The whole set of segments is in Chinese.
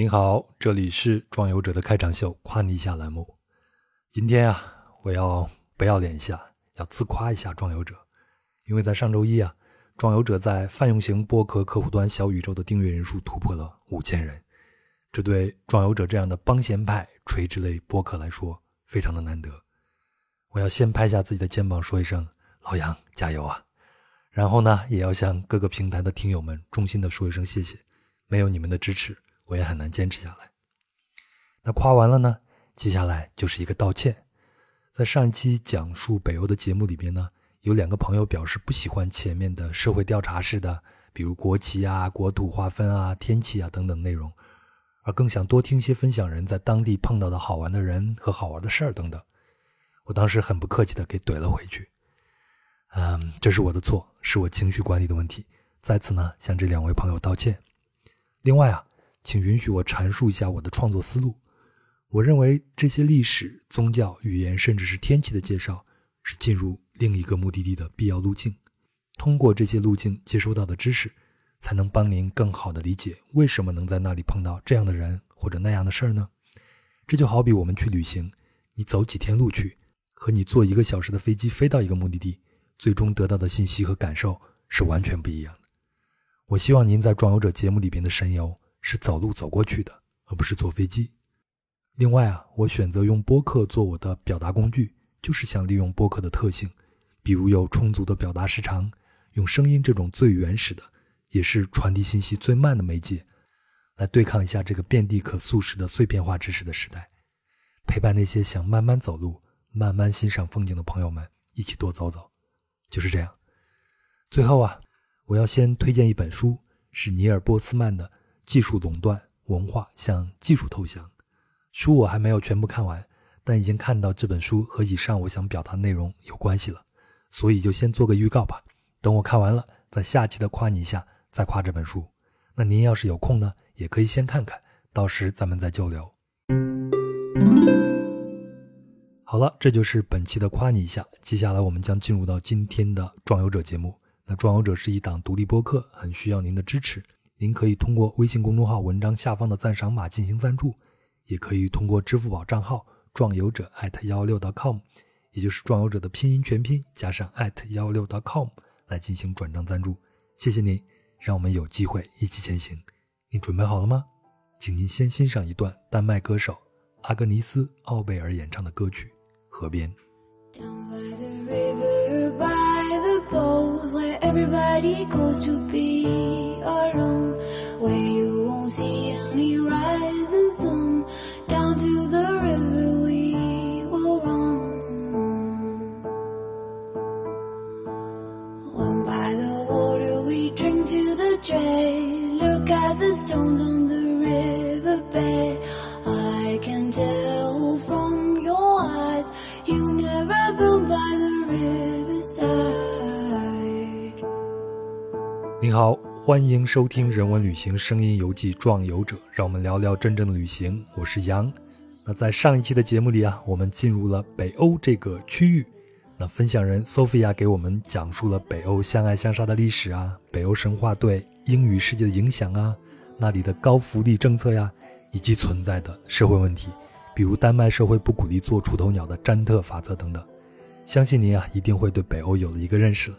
您好，这里是壮游者的开场秀，夸你一下栏目。今天啊，我要不要脸一下，要自夸一下壮游者，因为在上周一啊，壮游者在泛用型播客客户端小宇宙的订阅人数突破了五千人，这对壮游者这样的帮闲派垂直类播客来说非常的难得。我要先拍下自己的肩膀，说一声老杨加油啊！然后呢，也要向各个平台的听友们衷心的说一声谢谢，没有你们的支持。我也很难坚持下来。那夸完了呢，接下来就是一个道歉。在上一期讲述北欧的节目里边呢，有两个朋友表示不喜欢前面的社会调查式的，比如国旗啊、国土划分啊、天气啊等等内容，而更想多听些分享人在当地碰到的好玩的人和好玩的事儿等等。我当时很不客气的给怼了回去。嗯，这是我的错，是我情绪管理的问题，在此呢向这两位朋友道歉。另外啊。请允许我阐述一下我的创作思路。我认为这些历史、宗教、语言，甚至是天气的介绍，是进入另一个目的地的必要路径。通过这些路径接收到的知识，才能帮您更好地理解为什么能在那里碰到这样的人或者那样的事儿呢？这就好比我们去旅行，你走几天路去，和你坐一个小时的飞机飞到一个目的地，最终得到的信息和感受是完全不一样的。我希望您在《壮游者》节目里边的神游。是走路走过去的，而不是坐飞机。另外啊，我选择用播客做我的表达工具，就是想利用播客的特性，比如有充足的表达时长，用声音这种最原始的，也是传递信息最慢的媒介，来对抗一下这个遍地可速食的碎片化知识的时代，陪伴那些想慢慢走路、慢慢欣赏风景的朋友们一起多走走。就是这样。最后啊，我要先推荐一本书，是尼尔·波斯曼的。技术垄断文化向技术投降。书我还没有全部看完，但已经看到这本书和以上我想表达内容有关系了，所以就先做个预告吧。等我看完了，在下期的夸你一下，再夸这本书。那您要是有空呢，也可以先看看，到时咱们再交流。好了，这就是本期的夸你一下。接下来我们将进入到今天的壮游者节目。那壮游者是一档独立播客，很需要您的支持。您可以通过微信公众号文章下方的赞赏码进行赞助，也可以通过支付宝账号壮游者艾特幺六 .com，也就是壮游者的拼音全拼加上艾特幺六 .com 来进行转账赞助。谢谢您，让我们有机会一起前行。你准备好了吗？请您先欣赏一段丹麦歌手阿格尼斯·奥贝尔演唱的歌曲《河边》。Where you won't see any rising sun. Down to the river we will run. When by the water we drink to the dregs. Look at the stones on the river riverbed. I can tell from your eyes you never been by the riverside. 你好。欢迎收听《人文旅行声音游记·壮游者》，让我们聊聊真正的旅行。我是杨。那在上一期的节目里啊，我们进入了北欧这个区域。那分享人 Sophia 给我们讲述了北欧相爱相杀的历史啊，北欧神话对英语世界的影响啊，那里的高福利政策呀，以及存在的社会问题，比如丹麦社会不鼓励做出头鸟的詹特法则等等。相信您啊，一定会对北欧有了一个认识。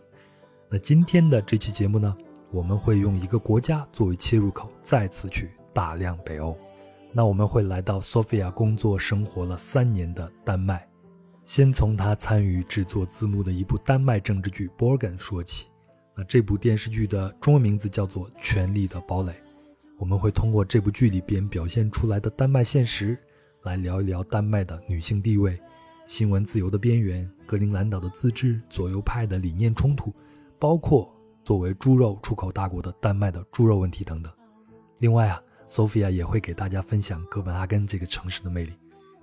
那今天的这期节目呢？我们会用一个国家作为切入口，再次去大量北欧。那我们会来到索菲亚工作生活了三年的丹麦，先从他参与制作字幕的一部丹麦政治剧《Borgen》说起。那这部电视剧的中文名字叫做《权力的堡垒》。我们会通过这部剧里边表现出来的丹麦现实，来聊一聊丹麦的女性地位、新闻自由的边缘、格陵兰岛的自治、左右派的理念冲突，包括。作为猪肉出口大国的丹麦的猪肉问题等等。另外啊，Sophia 也会给大家分享哥本哈根这个城市的魅力，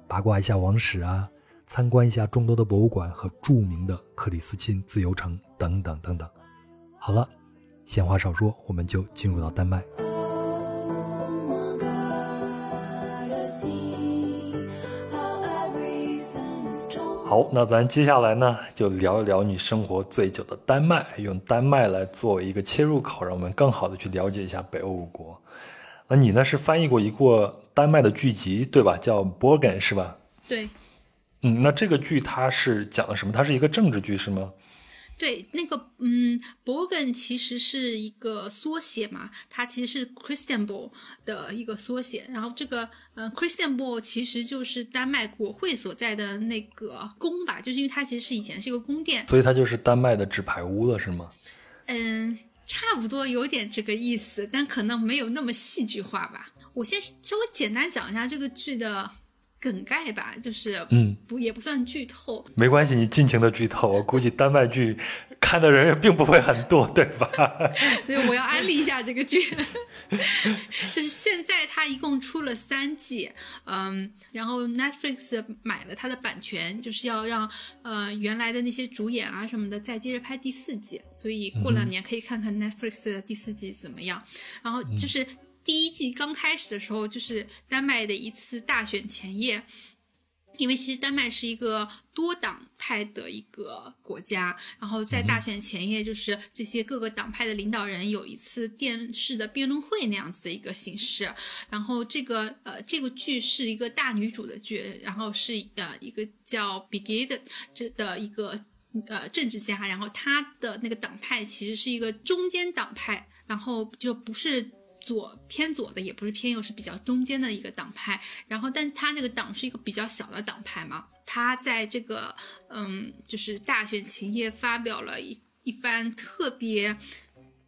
八卦一下王室啊，参观一下众多的博物馆和著名的克里斯钦自由城等等等等。好了，闲话少说，我们就进入到丹麦。好，那咱接下来呢，就聊一聊你生活最久的丹麦，用丹麦来作为一个切入口，让我们更好的去了解一下北欧五国。那你呢是翻译过一个丹麦的剧集对吧？叫《Borgen》是吧？对。嗯，那这个剧它是讲的什么？它是一个政治剧是吗？对，那个嗯，Borgen 其实是一个缩写嘛，它其实是 Christian Ball 的一个缩写。然后这个嗯，Christian Ball 其实就是丹麦国会所在的那个宫吧，就是因为它其实是以前是一个宫殿，所以它就是丹麦的纸牌屋了，是吗？嗯，差不多有点这个意思，但可能没有那么戏剧化吧。我先稍微简单讲一下这个剧的。梗概吧，就是嗯，不也不算剧透，没关系，你尽情的剧透。我估计丹麦剧看的人也并不会很多，对吧？所以我要安利一下这个剧，就是现在它一共出了三季，嗯，然后 Netflix 买了它的版权，就是要让呃原来的那些主演啊什么的再接着拍第四季，所以过两年可以看看 Netflix 的第四季怎么样。然后就是。第一季刚开始的时候，就是丹麦的一次大选前夜，因为其实丹麦是一个多党派的一个国家，然后在大选前夜，就是这些各个党派的领导人有一次电视的辩论会那样子的一个形式。然后这个呃这个剧是一个大女主的剧，然后是呃一个叫 b i g i d 这的一个呃政治家，然后他的那个党派其实是一个中间党派，然后就不是。左偏左的也不是偏右，是比较中间的一个党派。然后，但是他这个党是一个比较小的党派嘛。他在这个嗯，就是大选前夜发表了一一番特别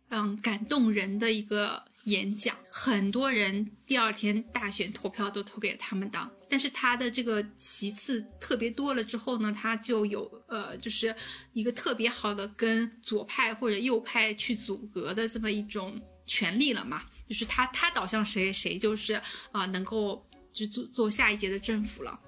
嗯感动人的一个演讲，很多人第二天大选投票都投给了他们党。但是他的这个席次特别多了之后呢，他就有呃，就是一个特别好的跟左派或者右派去阻隔的这么一种权利了嘛。就是他，他导向谁，谁就是啊，能够就做做下一届的政府了。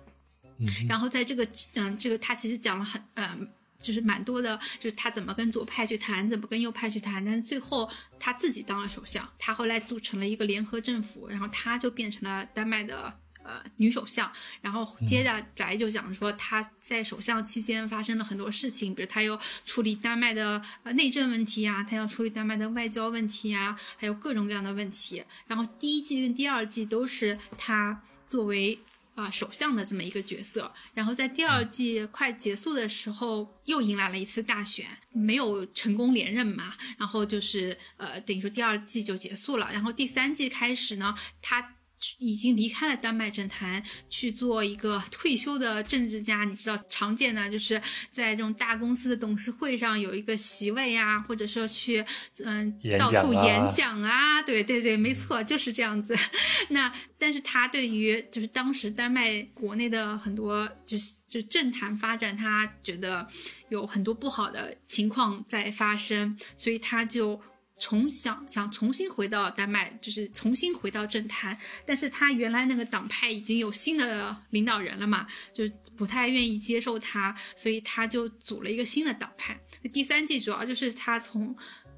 嗯，然后在这个，嗯，这个他其实讲了很，嗯，就是蛮多的，就是他怎么跟左派去谈，怎么跟右派去谈，但是最后他自己当了首相，他后来组成了一个联合政府，然后他就变成了丹麦的。呃，女首相，然后接下来就讲说她在首相期间发生了很多事情，比如她要处理丹麦的呃内政问题啊，她要处理丹麦的外交问题啊，还有各种各样的问题。然后第一季跟第二季都是她作为啊首相的这么一个角色。然后在第二季快结束的时候，又迎来了一次大选，没有成功连任嘛。然后就是呃，等于说第二季就结束了。然后第三季开始呢，她。已经离开了丹麦政坛，去做一个退休的政治家。你知道，常见的就是在这种大公司的董事会上有一个席位啊，或者说去嗯到处演讲啊。对对对，没错，就是这样子。那但是他对于就是当时丹麦国内的很多就是就政坛发展，他觉得有很多不好的情况在发生，所以他就。重想想重新回到丹麦，就是重新回到政坛，但是他原来那个党派已经有新的领导人了嘛，就不太愿意接受他，所以他就组了一个新的党派。第三季主要就是他从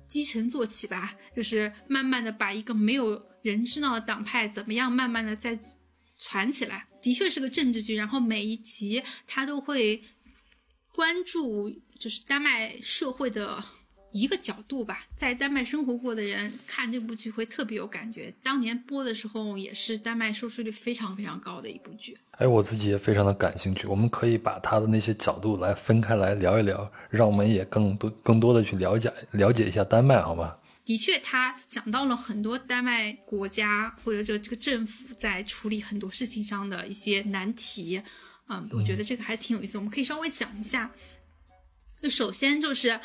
基层做起吧，就是慢慢的把一个没有人知道的党派怎么样慢慢的再传起来。的确是个政治剧，然后每一集他都会关注就是丹麦社会的。一个角度吧，在丹麦生活过的人看这部剧会特别有感觉。当年播的时候也是丹麦收视率非常非常高的一部剧。哎，我自己也非常的感兴趣。我们可以把他的那些角度来分开来聊一聊，让我们也更多更多的去了解了解一下丹麦，好吗？的确，他讲到了很多丹麦国家或者这这个政府在处理很多事情上的一些难题。嗯，我觉得这个还挺有意思，我们可以稍微讲一下。就首先就是。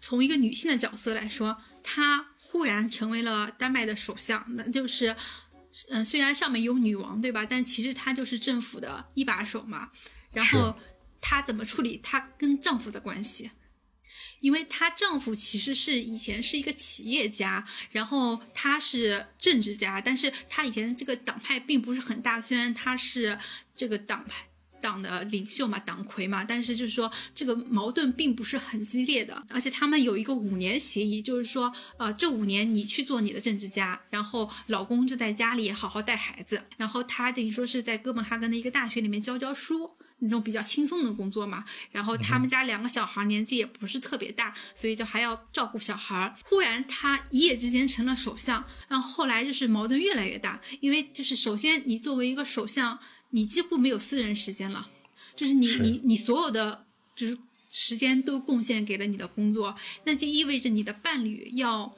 从一个女性的角色来说，她忽然成为了丹麦的首相，那就是，嗯，虽然上面有女王，对吧？但其实她就是政府的一把手嘛。然后她怎么处理她跟丈夫的关系？因为她丈夫其实是以前是一个企业家，然后他是政治家，但是他以前这个党派并不是很大，虽然他是这个党派。党的领袖嘛，党魁嘛，但是就是说这个矛盾并不是很激烈的，而且他们有一个五年协议，就是说，呃，这五年你去做你的政治家，然后老公就在家里好好带孩子，然后他等于说是在哥本哈根的一个大学里面教教书。那种比较轻松的工作嘛。然后他们家两个小孩年纪也不是特别大，所以就还要照顾小孩。忽然他一夜之间成了首相，然后后来就是矛盾越来越大，因为就是首先你作为一个首相，你几乎没有私人时间了，就是你你你所有的就是时间都贡献给了你的工作，那就意味着你的伴侣要。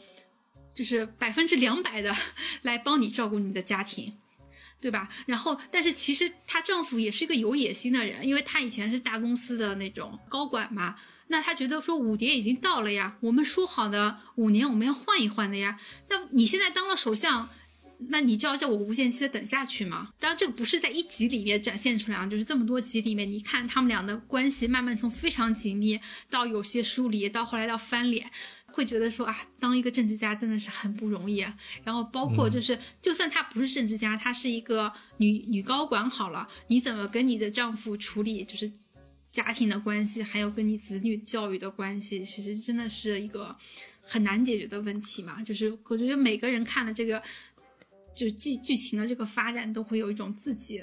就是百分之两百的 来帮你照顾你的家庭，对吧？然后，但是其实她丈夫也是一个有野心的人，因为他以前是大公司的那种高管嘛。那他觉得说五年已经到了呀，我们说好的五年我们要换一换的呀。那你现在当了首相，那你就要叫我无限期的等下去吗？当然，这个不是在一集里面展现出来啊，就是这么多集里面，你看他们俩的关系慢慢从非常紧密到有些疏离，到后来到翻脸。会觉得说啊，当一个政治家真的是很不容易。然后包括就是，就算她不是政治家，她是一个女女高管好了，你怎么跟你的丈夫处理就是家庭的关系，还有跟你子女教育的关系，其实真的是一个很难解决的问题嘛。就是我觉得每个人看了这个，就是剧剧情的这个发展，都会有一种自己，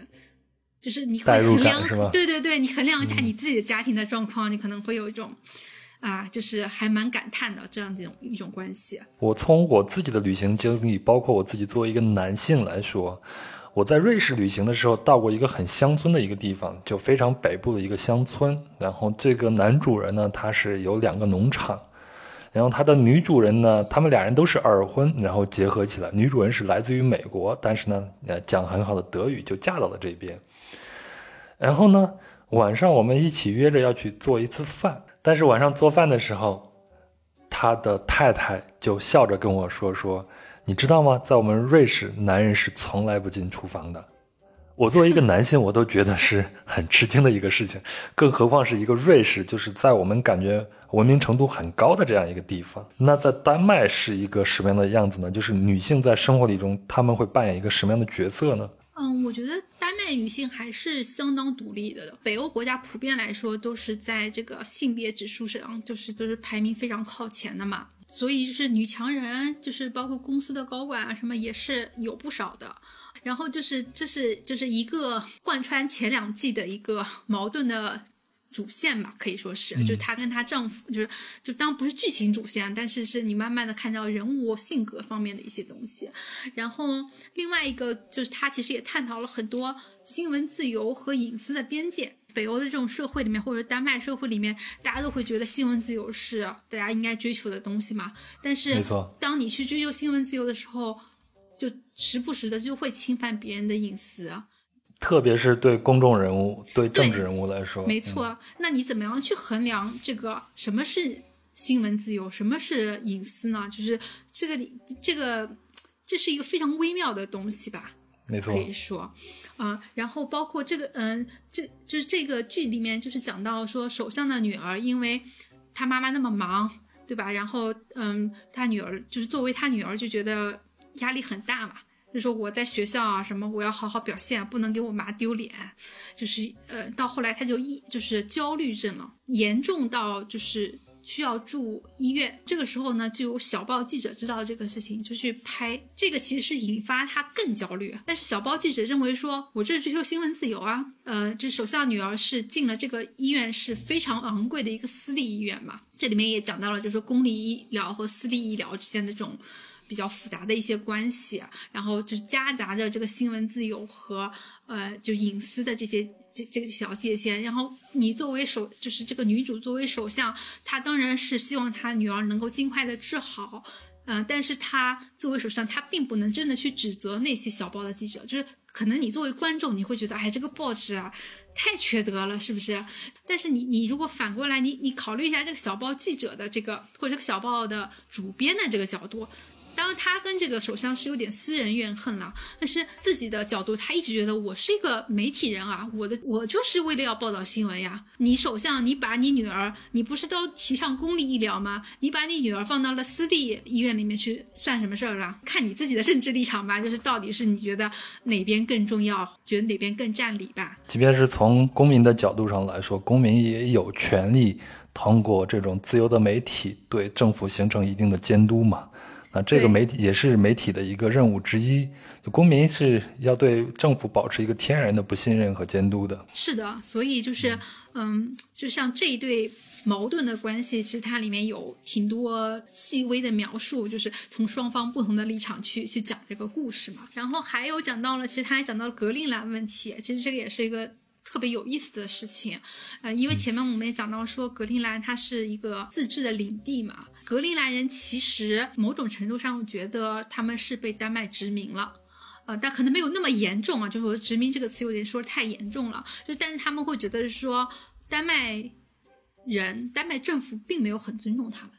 就是你会衡量，对对对，你衡量一下你自己的家庭的状况，你可能会有一种。啊，就是还蛮感叹的这样一种一种关系。我从我自己的旅行经历，包括我自己作为一个男性来说，我在瑞士旅行的时候到过一个很乡村的一个地方，就非常北部的一个乡村。然后这个男主人呢，他是有两个农场，然后他的女主人呢，他们俩人都是二婚，然后结合起来。女主人是来自于美国，但是呢，呃，讲很好的德语，就嫁到了这边。然后呢，晚上我们一起约着要去做一次饭。但是晚上做饭的时候，他的太太就笑着跟我说：“说你知道吗？在我们瑞士，男人是从来不进厨房的。”我作为一个男性，我都觉得是很吃惊的一个事情，更何况是一个瑞士，就是在我们感觉文明程度很高的这样一个地方。那在丹麦是一个什么样的样子呢？就是女性在生活里中，他们会扮演一个什么样的角色呢？嗯，我觉得丹麦女性还是相当独立的。北欧国家普遍来说都是在这个性别指数上，就是都是排名非常靠前的嘛。所以就是女强人，就是包括公司的高管啊什么也是有不少的。然后就是这是就是一个贯穿前两季的一个矛盾的。主线吧，可以说是，就是她跟她丈夫，就是就当不是剧情主线，但是是你慢慢的看到人物性格方面的一些东西。然后另外一个就是她其实也探讨了很多新闻自由和隐私的边界。北欧的这种社会里面，或者丹麦社会里面，大家都会觉得新闻自由是大家应该追求的东西嘛。但是当你去追求新闻自由的时候，就时不时的就会侵犯别人的隐私。特别是对公众人物、对政治人物来说，没错。那你怎么样去衡量这个什么是新闻自由，什么是隐私呢？就是这个这个，这是一个非常微妙的东西吧？没错，可以说，啊，然后包括这个，嗯，这就是这个剧里面就是讲到说，首相的女儿，因为她妈妈那么忙，对吧？然后，嗯，她女儿就是作为她女儿就觉得压力很大嘛。就说我在学校啊，什么我要好好表现，不能给我妈丢脸。就是呃，到后来他就一就是焦虑症了，严重到就是需要住医院。这个时候呢，就有小报记者知道这个事情，就去拍。这个其实是引发他更焦虑。但是小报记者认为说，我这是追求新闻自由啊。呃，这首相女儿是进了这个医院是非常昂贵的一个私立医院嘛。这里面也讲到了，就是公立医疗和私立医疗之间的这种。比较复杂的一些关系，然后就夹杂着这个新闻自由和呃就隐私的这些这这个小界限。然后你作为首，就是这个女主作为首相，她当然是希望她女儿能够尽快的治好，嗯，但是她作为首相，她并不能真的去指责那些小报的记者，就是可能你作为观众，你会觉得，哎，这个报纸啊太缺德了，是不是？但是你你如果反过来，你你考虑一下这个小报记者的这个或者这个小报的主编的这个角度。当然，他跟这个首相是有点私人怨恨了，但是自己的角度，他一直觉得我是一个媒体人啊，我的我就是为了要报道新闻呀。你首相，你把你女儿，你不是都提倡公立医疗吗？你把你女儿放到了私立医院里面去，算什么事儿了？看你自己的政治立场吧，就是到底是你觉得哪边更重要，觉得哪边更占理吧。即便是从公民的角度上来说，公民也有权利通过这种自由的媒体对政府形成一定的监督嘛。啊，这个媒体也是媒体的一个任务之一。公民是要对政府保持一个天然的不信任和监督的。是的，所以就是嗯，就像这一对。矛盾的关系，其实它里面有挺多细微的描述，就是从双方不同的立场去去讲这个故事嘛。然后还有讲到了，其实他还讲到了格陵兰问题，其实这个也是一个特别有意思的事情。呃，因为前面我们也讲到说，格陵兰它是一个自治的领地嘛，格陵兰人其实某种程度上我觉得他们是被丹麦殖民了，呃，但可能没有那么严重啊，就是说殖民这个词有点说太严重了，就但是他们会觉得是说丹麦。人，丹麦政府并没有很尊重他们，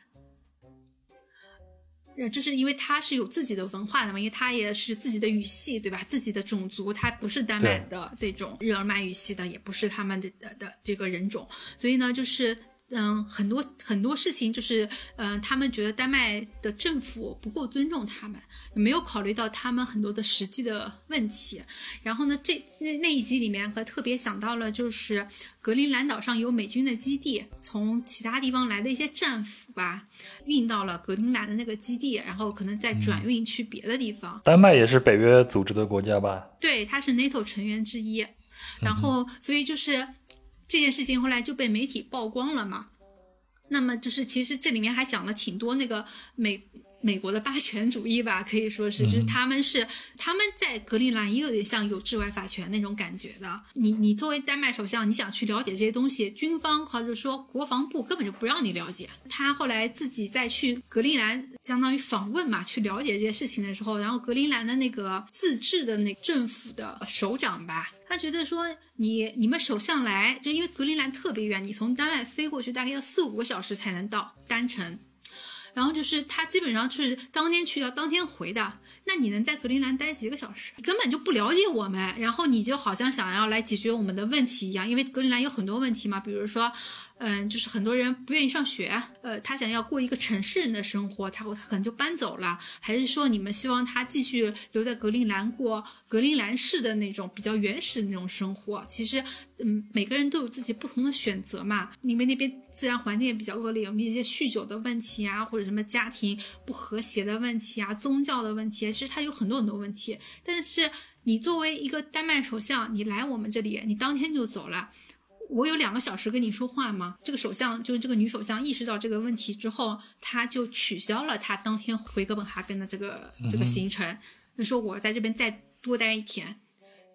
呃，就是因为他是有自己的文化的嘛，因为他也是自己的语系，对吧？自己的种族，他不是丹麦的这种日耳曼语系的，也不是他们的的这个人种，所以呢，就是。嗯，很多很多事情就是，嗯，他们觉得丹麦的政府不够尊重他们，没有考虑到他们很多的实际的问题。然后呢，这那那一集里面还特别想到了，就是格陵兰岛上有美军的基地，从其他地方来的一些战俘吧，运到了格陵兰的那个基地，然后可能再转运去别的地方。丹麦也是北约组织的国家吧？对，它是 NATO 成员之一。然后，所以就是。这件事情后来就被媒体曝光了嘛？那么就是其实这里面还讲了挺多那个美。美国的霸权主义吧，可以说是，就是他们是他们在格陵兰也有点像有治外法权那种感觉的。你你作为丹麦首相，你想去了解这些东西，军方或者说国防部根本就不让你了解。他后来自己再去格陵兰，相当于访问嘛，去了解这些事情的时候，然后格陵兰的那个自治的那政府的首长吧，他觉得说你你们首相来，就因为格陵兰特别远，你从丹麦飞过去大概要四五个小时才能到单程。然后就是他基本上是当天去到当天回的，那你能在格陵兰待几个小时？根本就不了解我们，然后你就好像想要来解决我们的问题一样，因为格陵兰有很多问题嘛，比如说。嗯，就是很多人不愿意上学，呃，他想要过一个城市人的生活，他他可能就搬走了，还是说你们希望他继续留在格陵兰过格陵兰式的那种比较原始的那种生活？其实，嗯，每个人都有自己不同的选择嘛。因为那边自然环境也比较恶劣，有没有一些酗酒的问题啊，或者什么家庭不和谐的问题啊，宗教的问题，其实他有很多很多问题。但是你作为一个丹麦首相，你来我们这里，你当天就走了。我有两个小时跟你说话吗？这个首相就是这个女首相意识到这个问题之后，她就取消了她当天回哥本哈根的这个这个行程，就说我在这边再多待一天，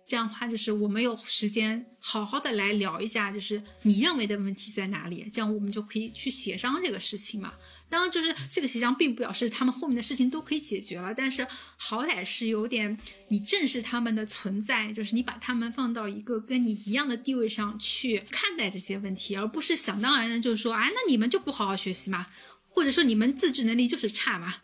这样的话就是我们有时间好好的来聊一下，就是你认为的问题在哪里，这样我们就可以去协商这个事情嘛。当然，就是这个协商并不表示他们后面的事情都可以解决了，但是好歹是有点你正视他们的存在，就是你把他们放到一个跟你一样的地位上去看待这些问题，而不是想当然的，就是说，啊，那你们就不好好学习嘛，或者说你们自制能力就是差嘛。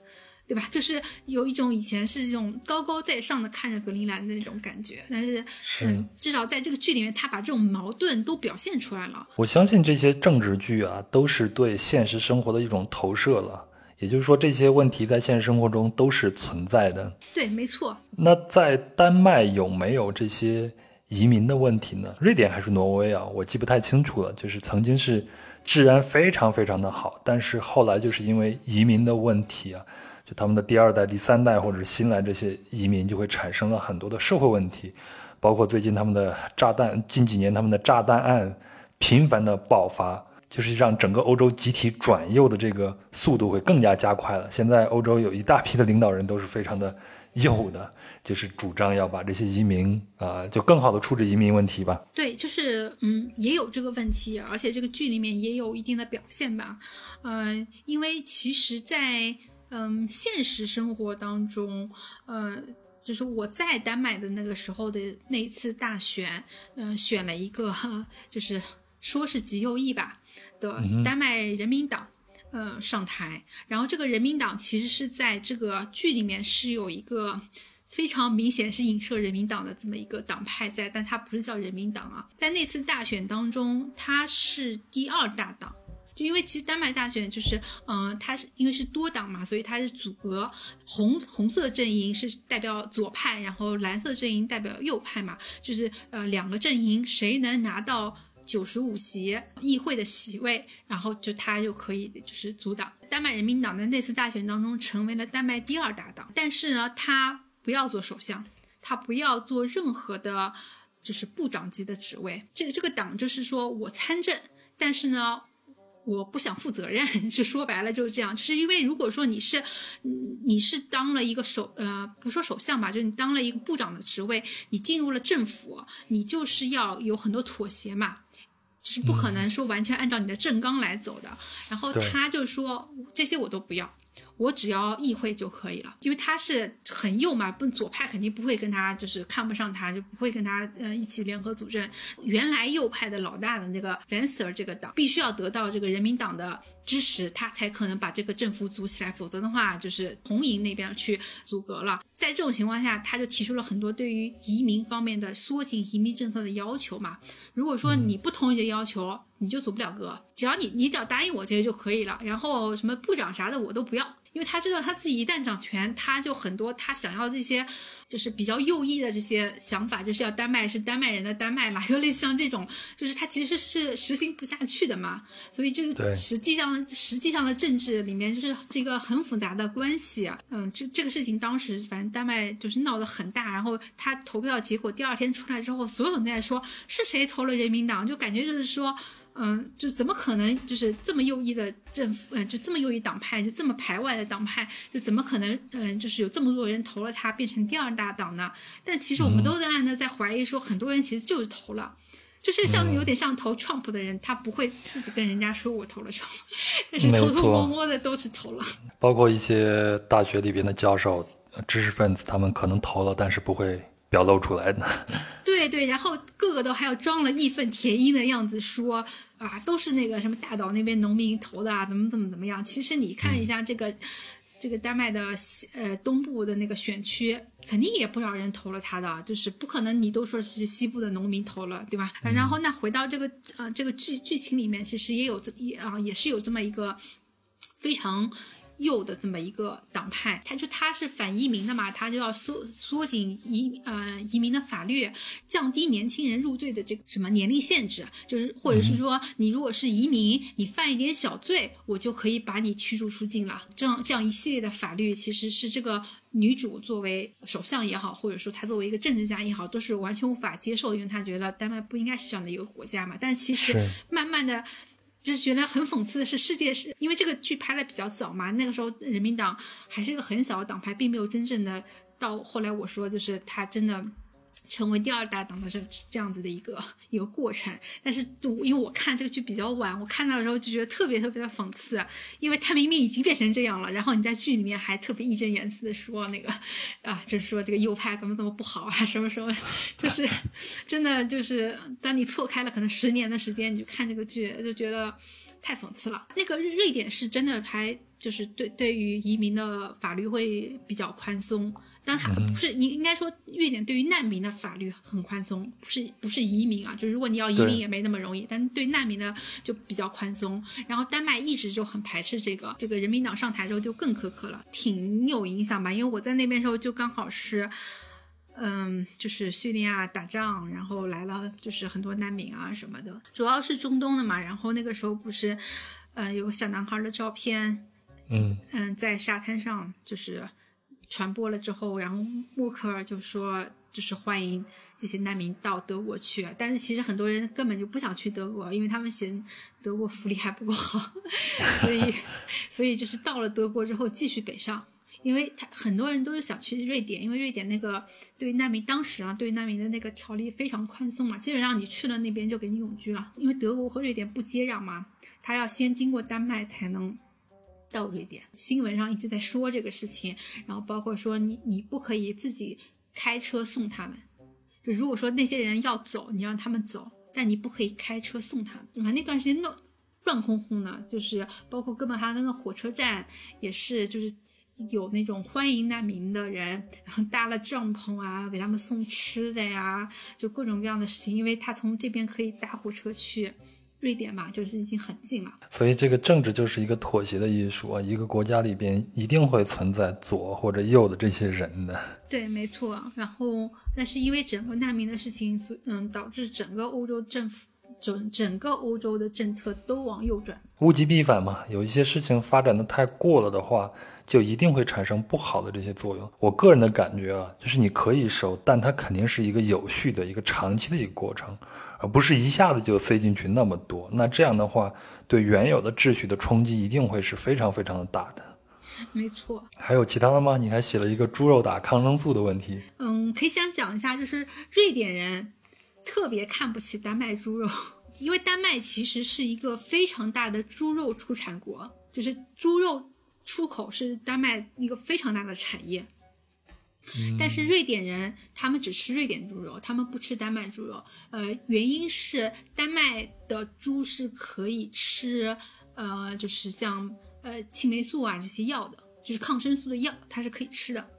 对吧？就是有一种以前是这种高高在上的看着格陵兰的那种感觉，但是嗯，至少在这个剧里面，他把这种矛盾都表现出来了。我相信这些政治剧啊，都是对现实生活的一种投射了。也就是说，这些问题在现实生活中都是存在的。对，没错。那在丹麦有没有这些移民的问题呢？瑞典还是挪威啊？我记不太清楚了。就是曾经是治安非常非常的好，但是后来就是因为移民的问题啊。他们的第二代、第三代或者新来这些移民就会产生了很多的社会问题，包括最近他们的炸弹，近几年他们的炸弹案频繁的爆发，就是让整个欧洲集体转右的这个速度会更加加快了。现在欧洲有一大批的领导人都是非常的右的，就是主张要把这些移民啊，就更好的处置移民问题吧。对，就是嗯，也有这个问题，而且这个剧里面也有一定的表现吧。嗯，因为其实，在嗯，现实生活当中，呃，就是我在丹麦的那个时候的那一次大选，嗯，选了一个就是说是极右翼吧的丹麦人民党，呃，上台。然后这个人民党其实是在这个剧里面是有一个非常明显是影射人民党的这么一个党派在，但它不是叫人民党啊。在那次大选当中，它是第二大党。因为其实丹麦大选就是，嗯，它是因为是多党嘛，所以它是组合，红红色阵营是代表左派，然后蓝色阵营代表右派嘛，就是呃两个阵营谁能拿到九十五席议会的席位，然后就他就可以就是阻挡。丹麦人民党在那次大选当中成为了丹麦第二大党，但是呢，他不要做首相，他不要做任何的，就是部长级的职位。这个这个党就是说我参政，但是呢。我不想负责任，就说白了就是这样。就是因为如果说你是，你是当了一个首呃，不说首相吧，就是你当了一个部长的职位，你进入了政府，你就是要有很多妥协嘛，就是不可能说完全按照你的政纲来走的。然后他就说这些我都不要。我只要议会就可以了，因为他是很右嘛，不左派肯定不会跟他就是看不上他，就不会跟他呃一起联合组政。原来右派的老大的那个 Venser 这个党必须要得到这个人民党的支持，他才可能把这个政府组起来，否则的话就是红营那边去阻隔了。在这种情况下，他就提出了很多对于移民方面的缩紧移民政策的要求嘛。如果说你不同意这要求，你就组不了阁。只要你你只要答应我这些就可以了，然后什么部长啥的我都不要。因为他知道他自己一旦掌权，他就很多他想要这些，就是比较右翼的这些想法，就是要丹麦是丹麦人的丹麦啦，有类似像这种，就是它其实是实行不下去的嘛。所以这个实际上实际上的政治里面就是这个很复杂的关系。嗯，这这个事情当时反正丹麦就是闹得很大，然后他投票结果第二天出来之后，所有人在说是谁投了人民党，就感觉就是说。嗯，就怎么可能就是这么右翼的政府，嗯，就这么右翼党派，就这么排外的党派，就怎么可能，嗯，就是有这么多人投了他，变成第二大党呢？但其实我们都在暗的在怀疑说，很多人其实就是投了，就是像有点像投 Trump 的人，他不会自己跟人家说我投了 Trump，但是偷偷摸摸的都是投了。包括一些大学里边的教授、知识分子，他们可能投了，但是不会。表露出来的，对对，然后个个都还要装了义愤填膺的样子，说啊，都是那个什么大岛那边农民投的啊，怎么怎么怎么样。其实你看一下这个，这个丹麦的西呃东部的那个选区，肯定也不少人投了他的，就是不可能你都说是西部的农民投了，对吧？然后那回到这个呃这个剧剧情里面，其实也有这也啊也是有这么一个非常。右的这么一个党派，他就他是反移民的嘛，他就要缩缩紧移呃移民的法律，降低年轻人入罪的这个什么年龄限制，就是或者是说你如果是移民，你犯一点小罪，我就可以把你驱逐出境了。这样这样一系列的法律，其实是这个女主作为首相也好，或者说她作为一个政治家也好，都是完全无法接受，因为她觉得丹麦不应该是这样的一个国家嘛。但其实慢慢的。就是觉得很讽刺的是，世界是因为这个剧拍的比较早嘛，那个时候人民党还是一个很小的党派，并没有真正的到后来我说就是他真的。成为第二大党的这这样子的一个一个过程，但是因为我看这个剧比较晚，我看到的时候就觉得特别特别的讽刺，因为他明明已经变成这样了，然后你在剧里面还特别义正言辞的说那个啊，就是说这个右派怎么怎么不好啊，什么什么，就是真的就是当你错开了可能十年的时间，你就看这个剧就觉得太讽刺了。那个瑞典是真的还就是对对于移民的法律会比较宽松。但他不是，你应该说，瑞典对于难民的法律很宽松，不是不是移民啊，就是如果你要移民也没那么容易，但对难民的就比较宽松。然后丹麦一直就很排斥这个，这个人民党上台之后就更苛刻了，挺有影响吧？因为我在那边时候就刚好是，嗯，就是叙利亚打仗，然后来了就是很多难民啊什么的，主要是中东的嘛。然后那个时候不是，呃，有小男孩的照片，嗯嗯，在沙滩上就是。传播了之后，然后默克尔就说，就是欢迎这些难民到德国去。但是其实很多人根本就不想去德国，因为他们嫌德国福利还不够好，所以，所以就是到了德国之后继续北上。因为他很多人都是想去瑞典，因为瑞典那个对难民当时啊，对难民的那个条例非常宽松嘛，基本上你去了那边就给你永居了。因为德国和瑞典不接壤嘛，他要先经过丹麦才能。到瑞典，新闻上一直在说这个事情，然后包括说你你不可以自己开车送他们，就如果说那些人要走，你让他们走，但你不可以开车送他们。对吧？那段时间乱乱哄哄的，就是包括哥本哈根的火车站也是，就是有那种欢迎难民的人，然后搭了帐篷啊，给他们送吃的呀，就各种各样的事情，因为他从这边可以搭火车去。瑞典嘛，就是已经很近了，所以这个政治就是一个妥协的艺术啊。一个国家里边一定会存在左或者右的这些人的。对，没错。然后，那是因为整个难民的事情，嗯，导致整个欧洲政府整整个欧洲的政策都往右转。物极必反嘛，有一些事情发展的太过了的话，就一定会产生不好的这些作用。我个人的感觉啊，就是你可以收，但它肯定是一个有序的一个长期的一个过程，而不是一下子就塞进去那么多。那这样的话，对原有的秩序的冲击一定会是非常非常的大的。没错，还有其他的吗？你还写了一个猪肉打抗生素的问题。嗯，可以先讲一下，就是瑞典人特别看不起丹麦猪肉，因为丹麦其实是一个非常大的猪肉出产国，就是猪肉出口是丹麦一个非常大的产业。但是瑞典人他们只吃瑞典猪肉，他们不吃丹麦猪肉。呃，原因是丹麦的猪是可以吃，呃，就是像。呃，青霉素啊，这些药的，就是抗生素的药，它是可以吃的，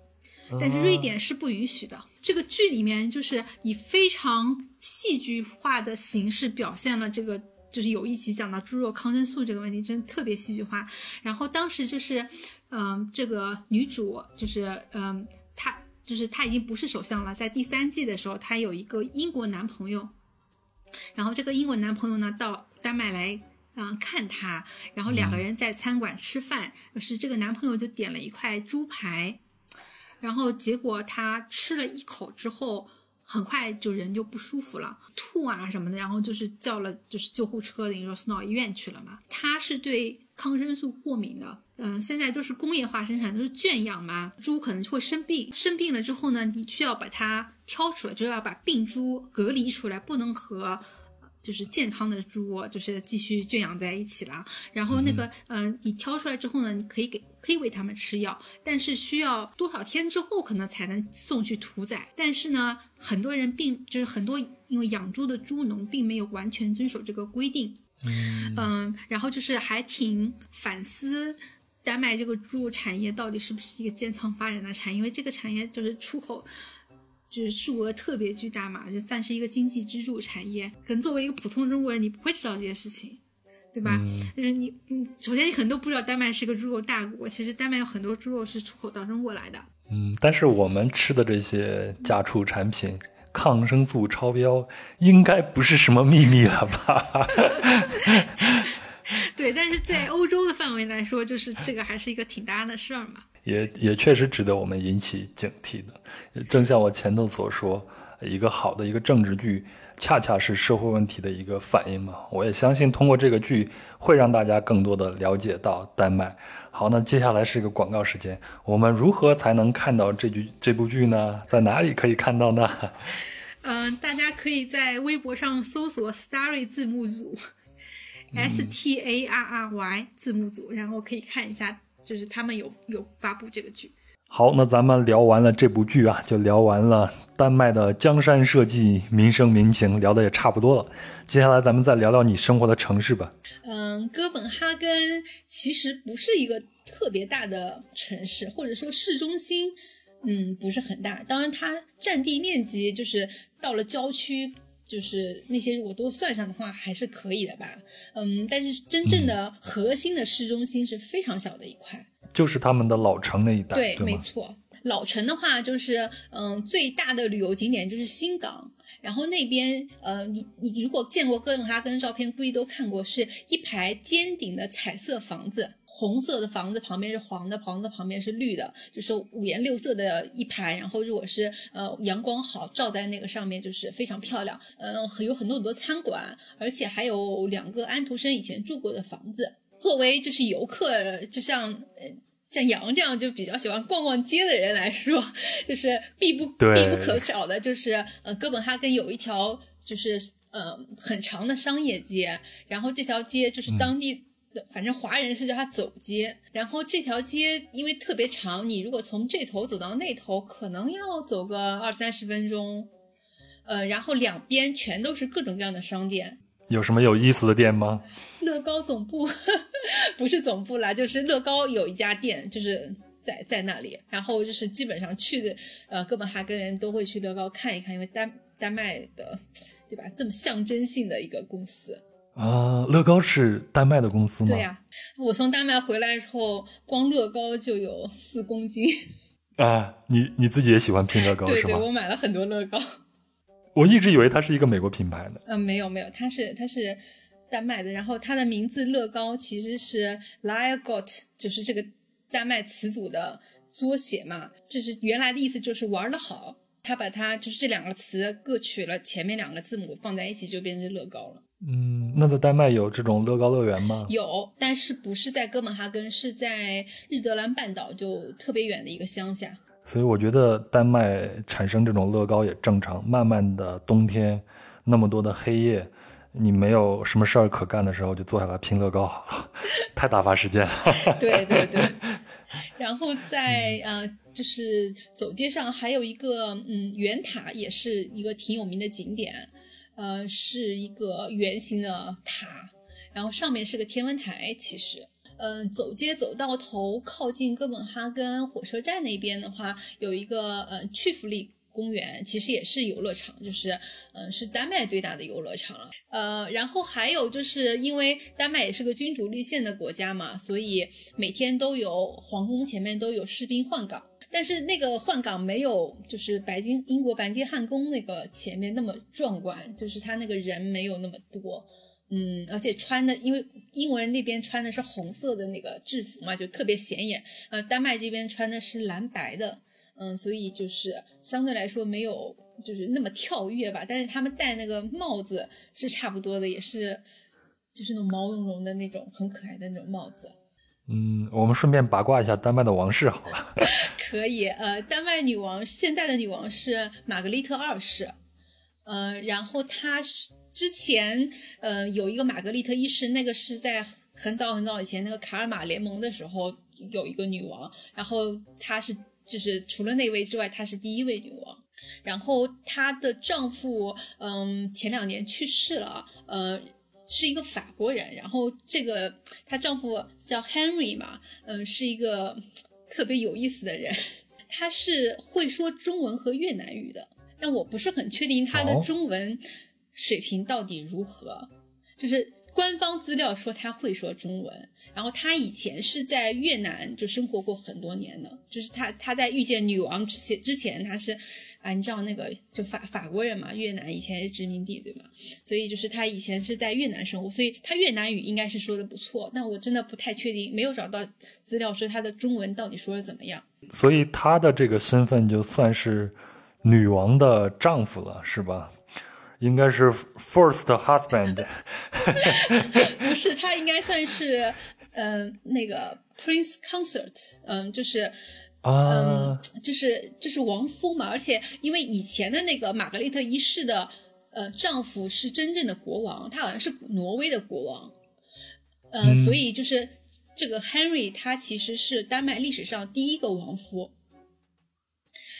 但是瑞典是不允许的。这个剧里面就是以非常戏剧化的形式表现了这个，就是有一集讲到猪肉抗生素这个问题，真的特别戏剧化。然后当时就是，嗯，这个女主就是，嗯，她就是他已经不是首相了，在第三季的时候，她有一个英国男朋友，然后这个英国男朋友呢到丹麦来。嗯，看他，然后两个人在餐馆吃饭，就是这个男朋友就点了一块猪排，然后结果他吃了一口之后，很快就人就不舒服了，吐啊什么的，然后就是叫了就是救护车，等于说送到医院去了嘛。他是对抗生素过敏的，嗯，现在都是工业化生产，都是圈养嘛，猪可能就会生病，生病了之后呢，你需要把它挑出来，就要把病猪隔离出来，不能和。就是健康的猪，就是继续圈养在一起了。然后那个，嗯，你挑出来之后呢，你可以给，可以喂它们吃药，但是需要多少天之后可能才能送去屠宰。但是呢，很多人并就是很多因为养猪的猪农并没有完全遵守这个规定。嗯，然后就是还挺反思丹麦这个猪肉产业到底是不是一个健康发展的产业，因为这个产业就是出口。就是数额特别巨大嘛，就算是一个经济支柱产业。可能作为一个普通中国人，你不会知道这些事情，对吧？就是你，嗯，首先你可能都不知道丹麦是个猪肉大国，其实丹麦有很多猪肉是出口到中国来的。嗯，但是我们吃的这些家畜产品，抗生素超标，应该不是什么秘密了吧？对，但是在欧洲的范围来说，就是这个还是一个挺大的事儿嘛。也也确实值得我们引起警惕的。正像我前头所说，一个好的一个政治剧，恰恰是社会问题的一个反应嘛。我也相信通过这个剧，会让大家更多的了解到丹麦。好，那接下来是一个广告时间，我们如何才能看到这剧这部剧呢？在哪里可以看到呢？嗯，大家可以在微博上搜索 “Starry 字幕组 ”，S T A R R Y 字幕组，然后可以看一下。就是他们有有发布这个剧。好，那咱们聊完了这部剧啊，就聊完了丹麦的江山社稷、民生民情，聊的也差不多了。接下来咱们再聊聊你生活的城市吧。嗯，哥本哈根其实不是一个特别大的城市，或者说市中心，嗯，不是很大。当然，它占地面积就是到了郊区。就是那些如果都算上的话，还是可以的吧。嗯，但是真正的核心的市中心是非常小的一块，就是他们的老城那一带。对，没错。老城的话，就是嗯，最大的旅游景点就是新港，然后那边呃，你你如果见过哥本哈根照片，估计都看过，是一排尖顶的彩色房子。红色的房子旁边是黄的，黄的旁边是绿的，就是五颜六色的一排。然后如果是呃阳光好照在那个上面，就是非常漂亮。嗯，有很多很多餐馆，而且还有两个安徒生以前住过的房子。作为就是游客，就像呃像杨这样就比较喜欢逛逛街的人来说，就是必不必不可少的，就是呃哥本哈根有一条就是呃很长的商业街，然后这条街就是当地。反正华人是叫它走街，然后这条街因为特别长，你如果从这头走到那头，可能要走个二三十分钟。呃，然后两边全都是各种各样的商店。有什么有意思的店吗？乐高总部 不是总部啦，就是乐高有一家店，就是在在那里。然后就是基本上去的呃哥本哈根人都会去乐高看一看，因为丹丹麦的对吧，这么象征性的一个公司。啊，乐高是丹麦的公司吗？对呀，我从丹麦回来之后，光乐高就有四公斤。啊，你你自己也喜欢拼乐高是吗？对对，我买了很多乐高。我一直以为它是一个美国品牌的，嗯，没有没有，它是它是丹麦的，然后它的名字乐高其实是 l i a g o t 就是这个丹麦词组的缩写嘛，就是原来的意思就是玩的好，他把它就是这两个词各取了前面两个字母放在一起就变成乐高了。嗯，那在丹麦有这种乐高乐园吗？有，但是不是在哥本哈根，是在日德兰半岛，就特别远的一个乡下。所以我觉得丹麦产生这种乐高也正常。慢慢的冬天，那么多的黑夜，你没有什么事儿可干的时候，就坐下来拼乐高好了，太打发时间了。对对对。然后在呃，就是走街上还有一个嗯圆塔，也是一个挺有名的景点。呃，是一个圆形的塔，然后上面是个天文台。其实，嗯，走街走到头，靠近哥本哈根火车站那边的话，有一个呃去福利公园，其实也是游乐场，就是嗯是丹麦最大的游乐场了。呃，然后还有就是因为丹麦也是个君主立宪的国家嘛，所以每天都有皇宫前面都有士兵换岗。但是那个换岗没有，就是白金英国白金汉宫那个前面那么壮观，就是他那个人没有那么多，嗯，而且穿的，因为英国人那边穿的是红色的那个制服嘛，就特别显眼，呃，丹麦这边穿的是蓝白的，嗯，所以就是相对来说没有就是那么跳跃吧，但是他们戴那个帽子是差不多的，也是就是那种毛茸茸的那种很可爱的那种帽子。嗯，我们顺便八卦一下丹麦的王室好了。可以，呃，丹麦女王现在的女王是玛格丽特二世，呃，然后她是之前呃有一个玛格丽特一世，那个是在很早很早以前那个卡尔玛联盟的时候有一个女王，然后她是就是除了那位之外，她是第一位女王，然后她的丈夫嗯前两年去世了，呃。是一个法国人，然后这个她丈夫叫 Henry 嘛，嗯，是一个特别有意思的人，他是会说中文和越南语的，但我不是很确定他的中文水平到底如何，就是官方资料说他会说中文，然后他以前是在越南就生活过很多年的，就是他他在遇见女王之前之前他是。啊，你知道那个就法法国人嘛？越南以前是殖民地，对吗？所以就是他以前是在越南生活，所以他越南语应该是说的不错。但我真的不太确定，没有找到资料说他的中文到底说的怎么样。所以他的这个身份就算是女王的丈夫了，是吧？应该是 first husband。不是，他应该算是嗯那个 prince consort，嗯，就是。嗯，就是就是王夫嘛，而且因为以前的那个玛格丽特一世的呃丈夫是真正的国王，他好像是挪威的国王，呃，所以就是这个 Henry 他其实是丹麦历史上第一个王夫，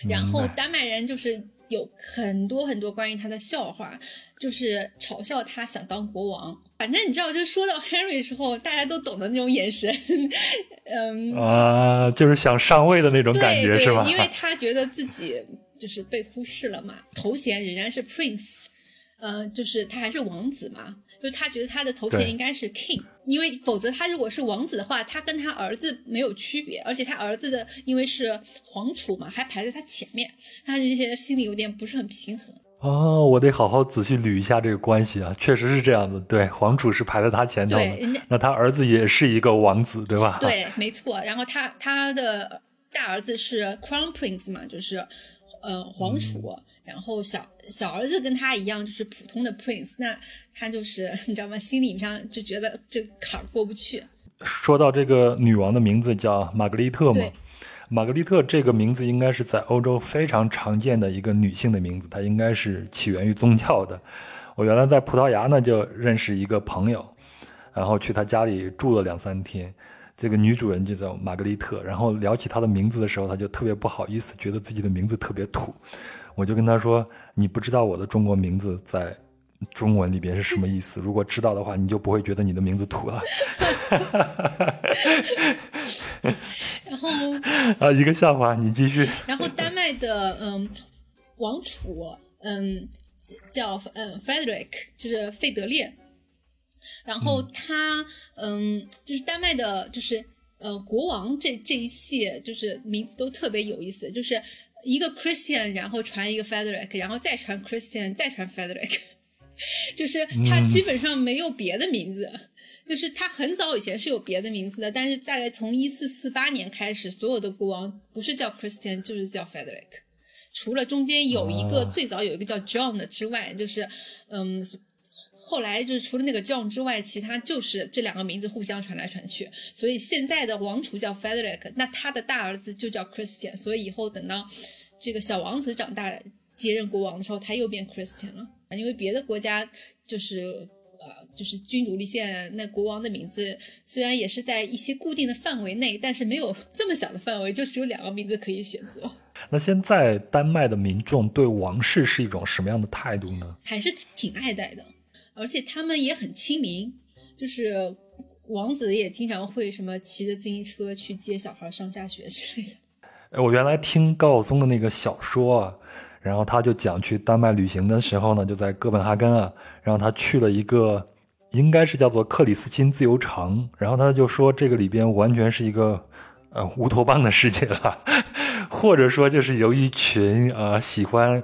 然后丹麦人就是有很多很多关于他的笑话，就是嘲笑他想当国王。反正你知道，就说到 Harry 的时候，大家都懂的那种眼神，嗯啊，就是想上位的那种感觉，是吧？因为他觉得自己就是被忽视了嘛，头衔仍然是 Prince，嗯，就是他还是王子嘛，就是他觉得他的头衔应该是 King，因为否则他如果是王子的话，他跟他儿子没有区别，而且他儿子的因为是皇储嘛，还排在他前面，他就觉得心里有点不是很平衡。哦，我得好好仔细捋一下这个关系啊，确实是这样子。对，皇储是排在他前头的，那他儿子也是一个王子，对吧？对，没错。然后他他的大儿子是 Crown Prince 嘛，就是呃皇储。然后小小儿子跟他一样，就是普通的 Prince。那他就是你知道吗？心理上就觉得这坎儿过不去。说到这个女王的名字叫玛格丽特嘛。玛格丽特这个名字应该是在欧洲非常常见的一个女性的名字，它应该是起源于宗教的。我原来在葡萄牙呢就认识一个朋友，然后去他家里住了两三天。这个女主人就叫玛格丽特，然后聊起她的名字的时候，她就特别不好意思，觉得自己的名字特别土。我就跟他说：“你不知道我的中国名字在。”中文里边是什么意思？如果知道的话，你就不会觉得你的名字土了。然后 啊，一个笑话，你继续。然后丹麦的嗯王储嗯叫嗯 Frederick，就是费德烈。然后他嗯就是丹麦的，就是呃国王这这一系就是名字都特别有意思，就是一个 Christian，然后传一个 Frederick，然后再传 Christian，再传 Frederick，就是他基本上没有别的名字。就是他很早以前是有别的名字的，但是大概从一四四八年开始，所有的国王不是叫 Christian 就是叫 Frederick，除了中间有一个最早有一个叫 John 的之外，就是嗯。后来就是除了那个 John 之外，其他就是这两个名字互相传来传去。所以现在的王储叫 Frederick，那他的大儿子就叫 Christian。所以以后等到这个小王子长大接任国王的时候，他又变 Christian 了。因为别的国家就是呃就是君主立宪，那国王的名字虽然也是在一些固定的范围内，但是没有 这么小的范围，就只有两个名字可以选择。那现在丹麦的民众对王室是一种什么样的态度呢？还是挺爱戴的。而且他们也很亲民，就是王子也经常会什么骑着自行车去接小孩上下学 之类的。哎，我原来听高晓松的那个小说啊，然后他就讲去丹麦旅行的时候呢，就在哥本哈根啊，然后他去了一个应该是叫做克里斯钦自由城，然后他就说这个里边完全是一个呃乌托邦的世界了，或者说就是有一群啊喜欢。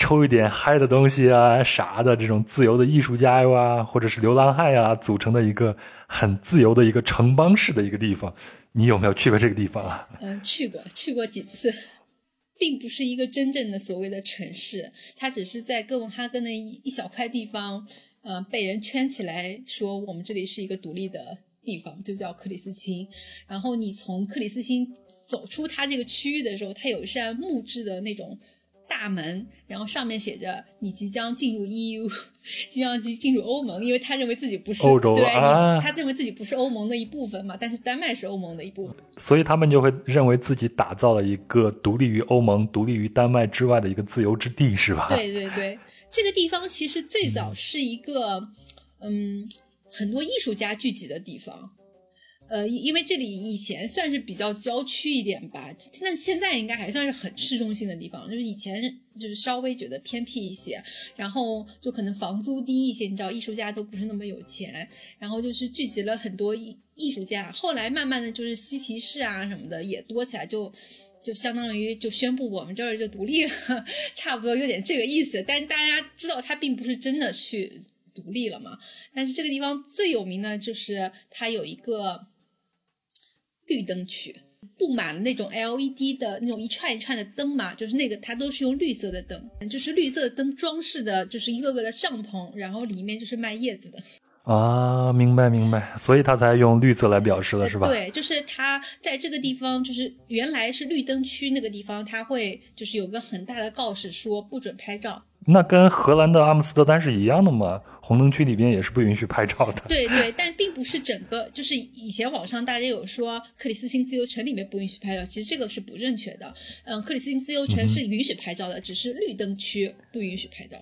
抽一点嗨的东西啊，啥的这种自由的艺术家呀，或者是流浪汉呀，组成的一个很自由的一个城邦式的一个地方，你有没有去过这个地方啊？嗯，去过，去过几次，并不是一个真正的所谓的城市，它只是在哥本哈根的一一小块地方，呃，被人圈起来说我们这里是一个独立的地方，就叫克里斯钦。然后你从克里斯钦走出它这个区域的时候，它有一扇木质的那种。大门，然后上面写着“你即将进入 EU，即将进进入欧盟”，因为他认为自己不是欧洲，对，他认为自己不是欧盟的一部分嘛。但是丹麦是欧盟的一部分，所以他们就会认为自己打造了一个独立于欧盟、独立于丹麦之外的一个自由之地，是吧？对对对，这个地方其实最早是一个嗯，很多艺术家聚集的地方。呃，因为这里以前算是比较郊区一点吧，那现在应该还算是很市中心的地方。就是以前就是稍微觉得偏僻一些，然后就可能房租低一些，你知道，艺术家都不是那么有钱，然后就是聚集了很多艺艺术家。后来慢慢的就是嬉皮士啊什么的也多起来，就就相当于就宣布我们这儿就独立了，差不多有点这个意思。但大家知道，他并不是真的去独立了嘛。但是这个地方最有名的就是它有一个。绿灯区布满了那种 LED 的那种一串一串的灯嘛，就是那个它都是用绿色的灯，就是绿色的灯装饰的，就是一个个的帐篷，然后里面就是卖叶子的。啊，明白明白，所以他才用绿色来表示了，是吧？对，就是他在这个地方，就是原来是绿灯区那个地方，他会就是有个很大的告示说不准拍照。那跟荷兰的阿姆斯特丹是一样的吗？红灯区里边也是不允许拍照的。对对，但并不是整个，就是以前网上大家有说克里斯汀自由城里面不允许拍照，其实这个是不正确的。嗯，克里斯汀自由城是允许拍照的，只是绿灯区不允许拍照。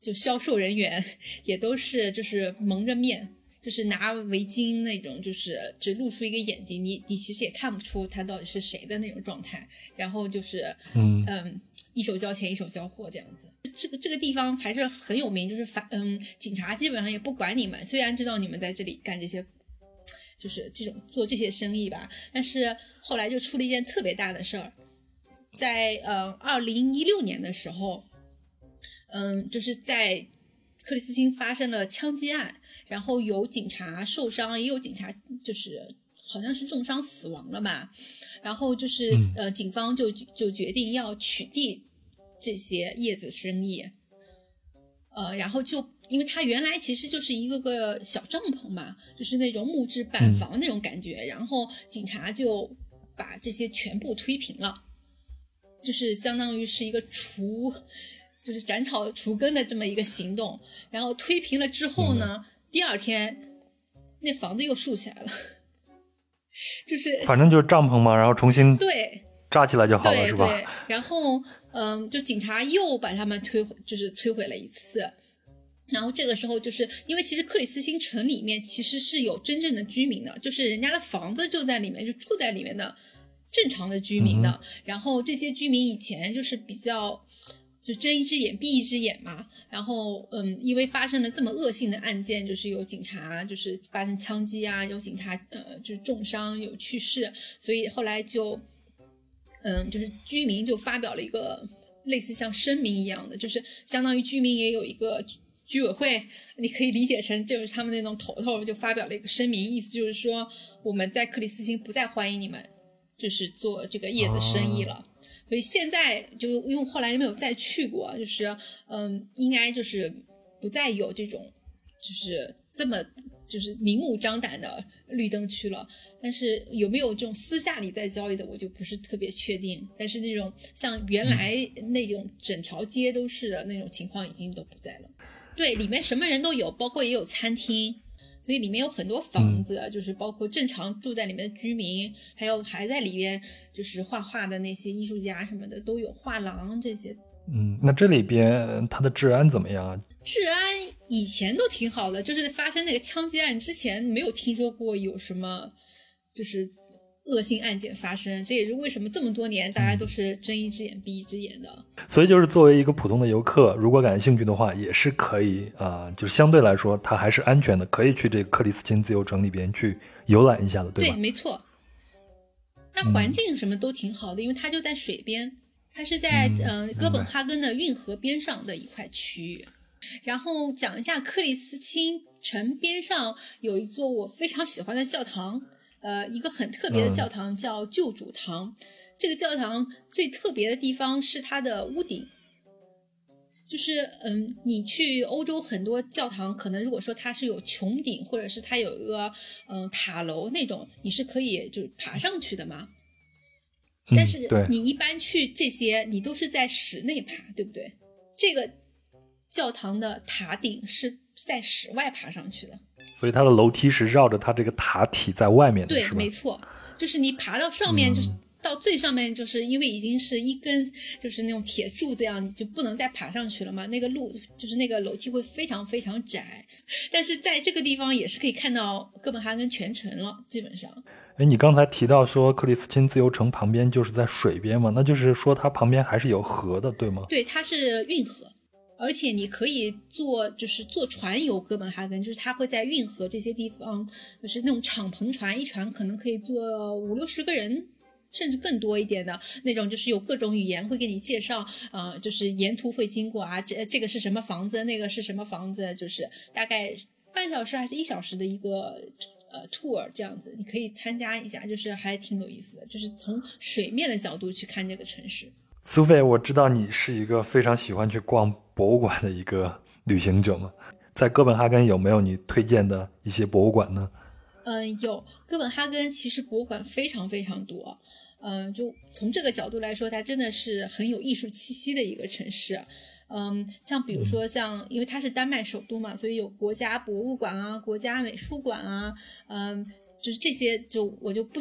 就销售人员 也都是就是蒙着面，就是拿围巾那种，就是只露出一个眼睛，你你其实也看不出他到底是谁的那种状态。然后就是嗯嗯，一手交钱一手交货这样子。这个这个地方还是很有名，就是反嗯，警察基本上也不管你们，虽然知道你们在这里干这些，就是这种做这些生意吧，但是后来就出了一件特别大的事儿，在呃二零一六年的时候，嗯，就是在克里斯汀发生了枪击案，然后有警察受伤，也有警察就是好像是重伤死亡了吧，然后就是呃警方就就决定要取缔。这些叶子生意，呃，然后就因为它原来其实就是一个个小帐篷嘛，就是那种木质板房那种感觉，然后警察就把这些全部推平了，就是相当于是一个除，就是斩草除根的这么一个行动。然后推平了之后呢，第二天那房子又竖起来了，就是反正就是帐篷嘛，然后重新对扎起来就好了，是吧？然后。嗯，就警察又把他们推，就是摧毁了一次。然后这个时候，就是因为其实克里斯星城里面其实是有真正的居民的，就是人家的房子就在里面，就住在里面的正常的居民的。然后这些居民以前就是比较就睁一只眼闭一只眼嘛。然后嗯，因为发生了这么恶性的案件，就是有警察就是发生枪击啊，有警察呃就是重伤有去世，所以后来就。嗯，就是居民就发表了一个类似像声明一样的，就是相当于居民也有一个居委会，你可以理解成就是他们那种头头就发表了一个声明，意思就是说我们在克里斯汀不再欢迎你们，就是做这个叶子生意了。所以现在就因为后来没有再去过，就是嗯，应该就是不再有这种就是这么就是明目张胆的绿灯区了。但是有没有这种私下里在交易的，我就不是特别确定。但是那种像原来那种整条街都是的那种情况已经都不在了。对，里面什么人都有，包括也有餐厅，所以里面有很多房子，就是包括正常住在里面的居民，还有还在里边就是画画的那些艺术家什么的都有，画廊这些。嗯，那这里边它的治安怎么样啊？治安以前都挺好的，就是发生那个枪击案之前没有听说过有什么。就是恶性案件发生，这也是为什么这么多年大家都是睁一只眼闭一只眼的。所以，就是作为一个普通的游客，如果感兴趣的话，也是可以啊，就是相对来说，它还是安全的，可以去这个克里斯汀自由城里边去游览一下的，对吧？对，没错。它环境什么都挺好的，因为它就在水边，它是在嗯哥本哈根的运河边上的一块区域。然后讲一下克里斯汀城边上有一座我非常喜欢的教堂。呃，一个很特别的教堂叫救主堂。这个教堂最特别的地方是它的屋顶，就是嗯，你去欧洲很多教堂，可能如果说它是有穹顶，或者是它有一个嗯塔楼那种，你是可以就是爬上去的嘛。但是你一般去这些，你都是在室内爬，对不对？这个教堂的塔顶是在室外爬上去的。所以它的楼梯是绕着它这个塔体在外面的，对，没错，就是你爬到上面，就是到最上面，就是因为已经是一根就是那种铁柱子样，你就不能再爬上去了嘛。那个路就是那个楼梯会非常非常窄，但是在这个地方也是可以看到哥本哈根全城了，基本上。哎，你刚才提到说克里斯汀自由城旁边就是在水边嘛，那就是说它旁边还是有河的，对吗？对，它是运河。而且你可以坐，就是坐船游哥本哈根，就是它会在运河这些地方，就是那种敞篷船，一船可能可以坐五六十个人，甚至更多一点的那种，就是有各种语言会给你介绍，呃，就是沿途会经过啊，这这个是什么房子，那个是什么房子，就是大概半小时还是一小时的一个呃 tour 这样子，你可以参加一下，就是还挺有意思的，就是从水面的角度去看这个城市。苏菲，我知道你是一个非常喜欢去逛博物馆的一个旅行者嘛，在哥本哈根有没有你推荐的一些博物馆呢？嗯，有，哥本哈根其实博物馆非常非常多，嗯，就从这个角度来说，它真的是很有艺术气息的一个城市。嗯，像比如说像，因为它是丹麦首都嘛，所以有国家博物馆啊，国家美术馆啊，嗯，就是这些，就我就不。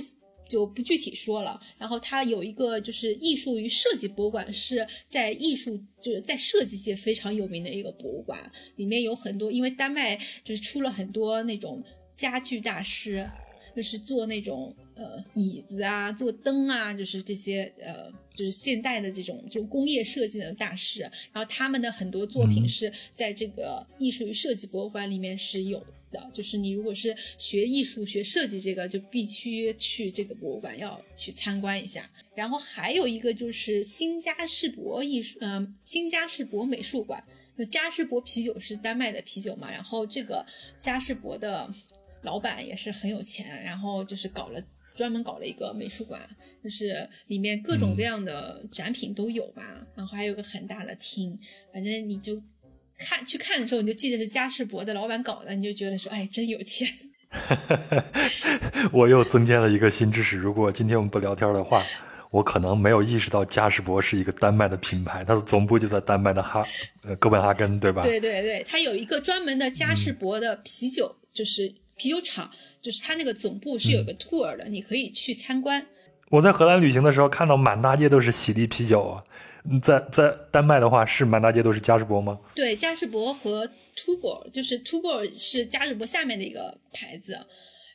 就不具体说了。然后它有一个就是艺术与设计博物馆，是在艺术就是在设计界非常有名的一个博物馆，里面有很多，因为丹麦就是出了很多那种家具大师，就是做那种呃椅子啊，做灯啊，就是这些呃就是现代的这种就工业设计的大师，然后他们的很多作品是在这个艺术与设计博物馆里面是有。的就是你如果是学艺术、学设计这个，就必须去这个博物馆要去参观一下。然后还有一个就是新加士伯艺术，嗯，新加士伯美术馆。就加士伯啤酒是丹麦的啤酒嘛，然后这个加士伯的老板也是很有钱，然后就是搞了专门搞了一个美术馆，就是里面各种各样的展品都有吧。然后还有个很大的厅，反正你就。看去看的时候，你就记得是嘉士伯的老板搞的，你就觉得说，哎，真有钱。我又增加了一个新知识。如果今天我们不聊天的话，我可能没有意识到嘉士伯是一个丹麦的品牌，它的总部就在丹麦的哈呃哥本哈根，对吧？对对对，它有一个专门的嘉士伯的啤酒，就是啤酒厂，就是它那个总部是有个 tour 的，你可以去参观。我在荷兰旅行的时候，看到满大街都是喜力啤酒啊。在在丹麦的话，是满大街都是嘉士伯吗？对，嘉士伯和 Tuborg，就是 Tuborg 是嘉士伯下面的一个牌子。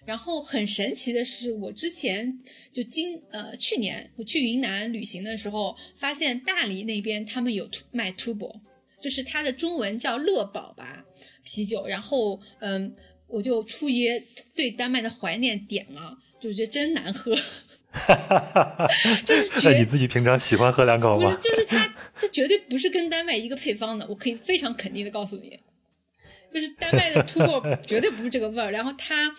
然后很神奇的是，我之前就今呃去年我去云南旅行的时候，发现大理那边他们有卖 Tuborg，就是它的中文叫乐宝吧啤酒。然后嗯，我就出于对丹麦的怀念点了，就觉得真难喝。就是 那绝你自己平常喜欢喝两口不是吗？就是它这绝对不是跟丹麦一个配方的，我可以非常肯定的告诉你，就是丹麦的 t u b 绝对不是这个味儿，然后它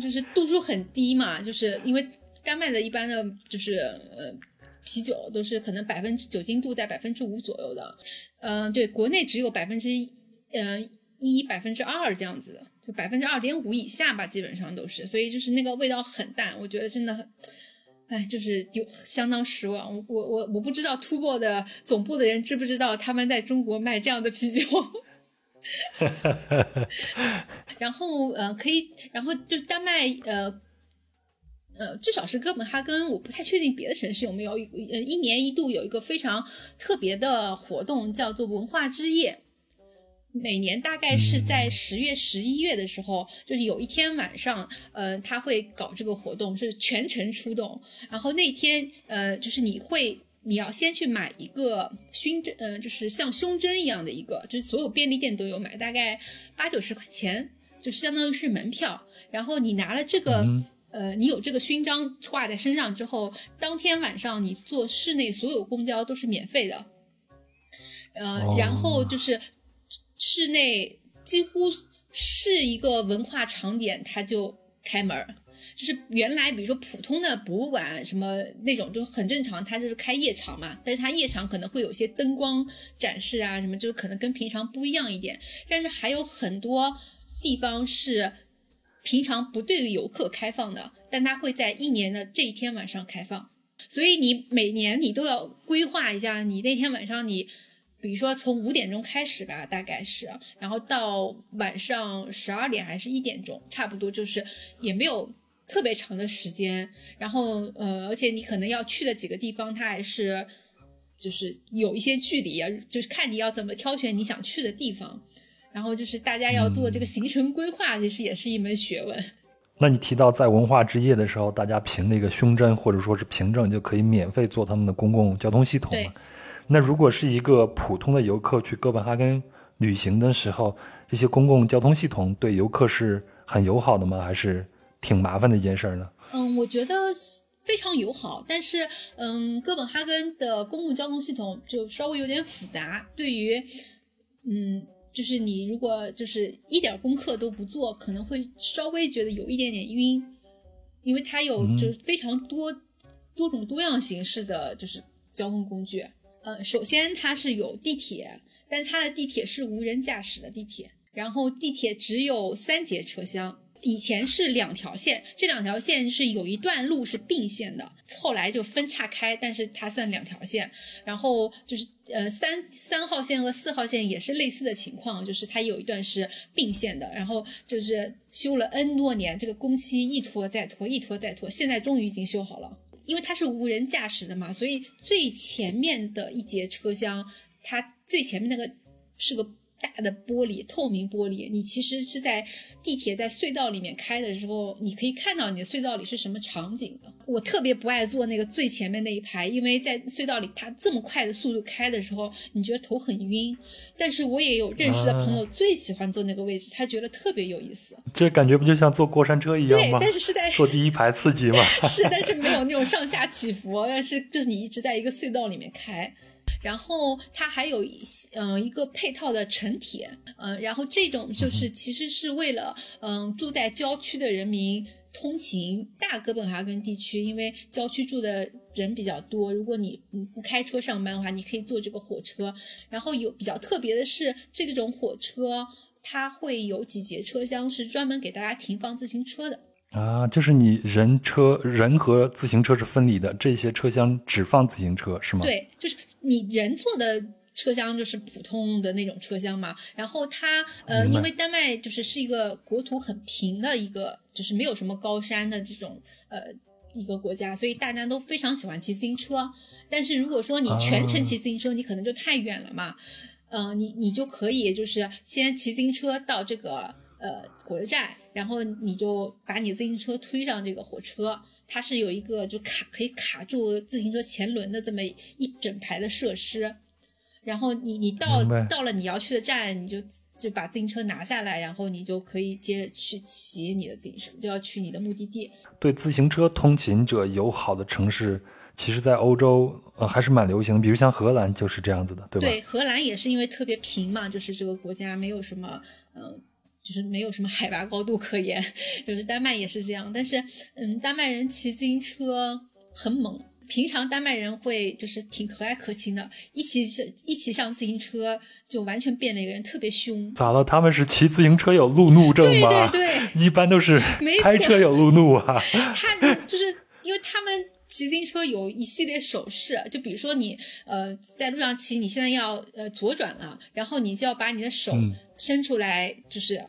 就是度数很低嘛，就是因为丹麦的一般的就是呃。啤酒都是可能百分之酒精度在百分之五左右的，嗯、对，国内只有百分之呃一百分之二这样子的，就百分之二点五以下吧，基本上都是，所以就是那个味道很淡，我觉得真的很，哎，就是有相当失望。我我我我不知道 Tubo 的总部的人知不知道他们在中国卖这样的啤酒。然后呃，可以，然后就丹麦呃。呃，至少是哥本哈根，我不太确定别的城市有没有一呃一年一度有一个非常特别的活动，叫做文化之夜。每年大概是在十月、十一月的时候，就是有一天晚上，呃，他会搞这个活动，是全程出动。然后那天，呃，就是你会，你要先去买一个胸针，呃，就是像胸针一样的一个，就是所有便利店都有买，大概八九十块钱，就是相当于是门票。然后你拿了这个。嗯呃，你有这个勋章挂在身上之后，当天晚上你坐市内所有公交都是免费的。呃，哦然后就是室内几乎是一个文化场点，它就开门儿。就是原来比如说普通的博物馆什么那种就很正常，它就是开夜场嘛，但是它夜场可能会有些灯光展示啊什么，就是可能跟平常不一样一点。但是还有很多地方是平常不对游客开放的，但它会在一年的这一天晚上开放。所以你每年你都要规划一下，你那天晚上你，比如说从五点钟开始吧，大概是，然后到晚上十二点还是一点钟，差不多就是也没有特别长的时间。然后呃，而且你可能要去的几个地方，它还是就是有一些距离啊，就是看你要怎么挑选你想去的地方。然后就是大家要做这个行程规划，其实也是一门学问。那你提到在文化之夜的时候，大家凭那个胸针或者说是凭证就可以免费坐他们的公共交通系统？那如果是一个普通的游客去哥本哈根旅行的时候，这些公共交通系统对游客是很友好的吗？还是挺麻烦的一件事儿呢？嗯，我觉得非常友好，但是嗯，哥本哈根的公共交通系统就稍微有点复杂，对于嗯。就是你如果就是一点功课都不做，可能会稍微觉得有一点点晕，因为它有就是非常多、多种多样形式的就是交通工具。呃，首先它是有地铁，但是它的地铁是无人驾驶的地铁，然后地铁只有三节车厢。以前是两条线，这两条线是有一段路是并线的，后来就分岔开，但是它算两条线。然后就是呃三三号线和四号线也是类似的情况，就是它有一段是并线的，然后就是修了 N 多年，这个工期一拖再拖，一拖再拖，现在终于已经修好了。因为它是无人驾驶的嘛，所以最前面的一节车厢，它最前面那个是个。大的玻璃，透明玻璃，你其实是在地铁在隧道里面开的时候，你可以看到你的隧道里是什么场景的。我特别不爱坐那个最前面那一排，因为在隧道里它这么快的速度开的时候，你觉得头很晕。但是我也有认识的朋友最喜欢坐那个位置，他觉得特别有意思。这感觉不就像坐过山车一样吗对，但是是在坐第一排刺激嘛。是，但是没有那种上下起伏，但是就是你一直在一个隧道里面开。然后它还有一嗯、呃、一个配套的城铁，嗯、呃，然后这种就是其实是为了嗯、呃、住在郊区的人民通勤大哥本哈根地区，因为郊区住的人比较多，如果你不开车上班的话，你可以坐这个火车。然后有比较特别的是，这种火车它会有几节车厢是专门给大家停放自行车的。啊，就是你人车人和自行车是分离的，这些车厢只放自行车是吗？对，就是你人坐的车厢就是普通的那种车厢嘛。然后它呃，因为丹麦就是是一个国土很平的一个，就是没有什么高山的这种呃一个国家，所以大家都非常喜欢骑自行车。但是如果说你全程骑自行车，啊、你可能就太远了嘛。嗯、呃，你你就可以就是先骑自行车到这个呃火车站。然后你就把你自行车推上这个火车，它是有一个就卡可以卡住自行车前轮的这么一整排的设施。然后你你到到了你要去的站，你就就把自行车拿下来，然后你就可以接着去骑你的自行车，就要去你的目的地。对自行车通勤者友好的城市，其实，在欧洲呃还是蛮流行的，比如像荷兰就是这样子的，对吧？对，荷兰也是因为特别平嘛，就是这个国家没有什么，嗯、就是没有什么海拔高度可言，就是丹麦也是这样。但是，嗯，丹麦人骑自行车很猛。平常丹麦人会就是挺和蔼可亲的，一起一起上自行车就完全变了一个人，特别凶。咋了？他们是骑自行车有路怒症对吗？对对对，一般都是开车有路怒啊。他就是因为他们骑自行车有一系列手势，就比如说你呃在路上骑，你现在要呃左转了，然后你就要把你的手嗯伸出来，就是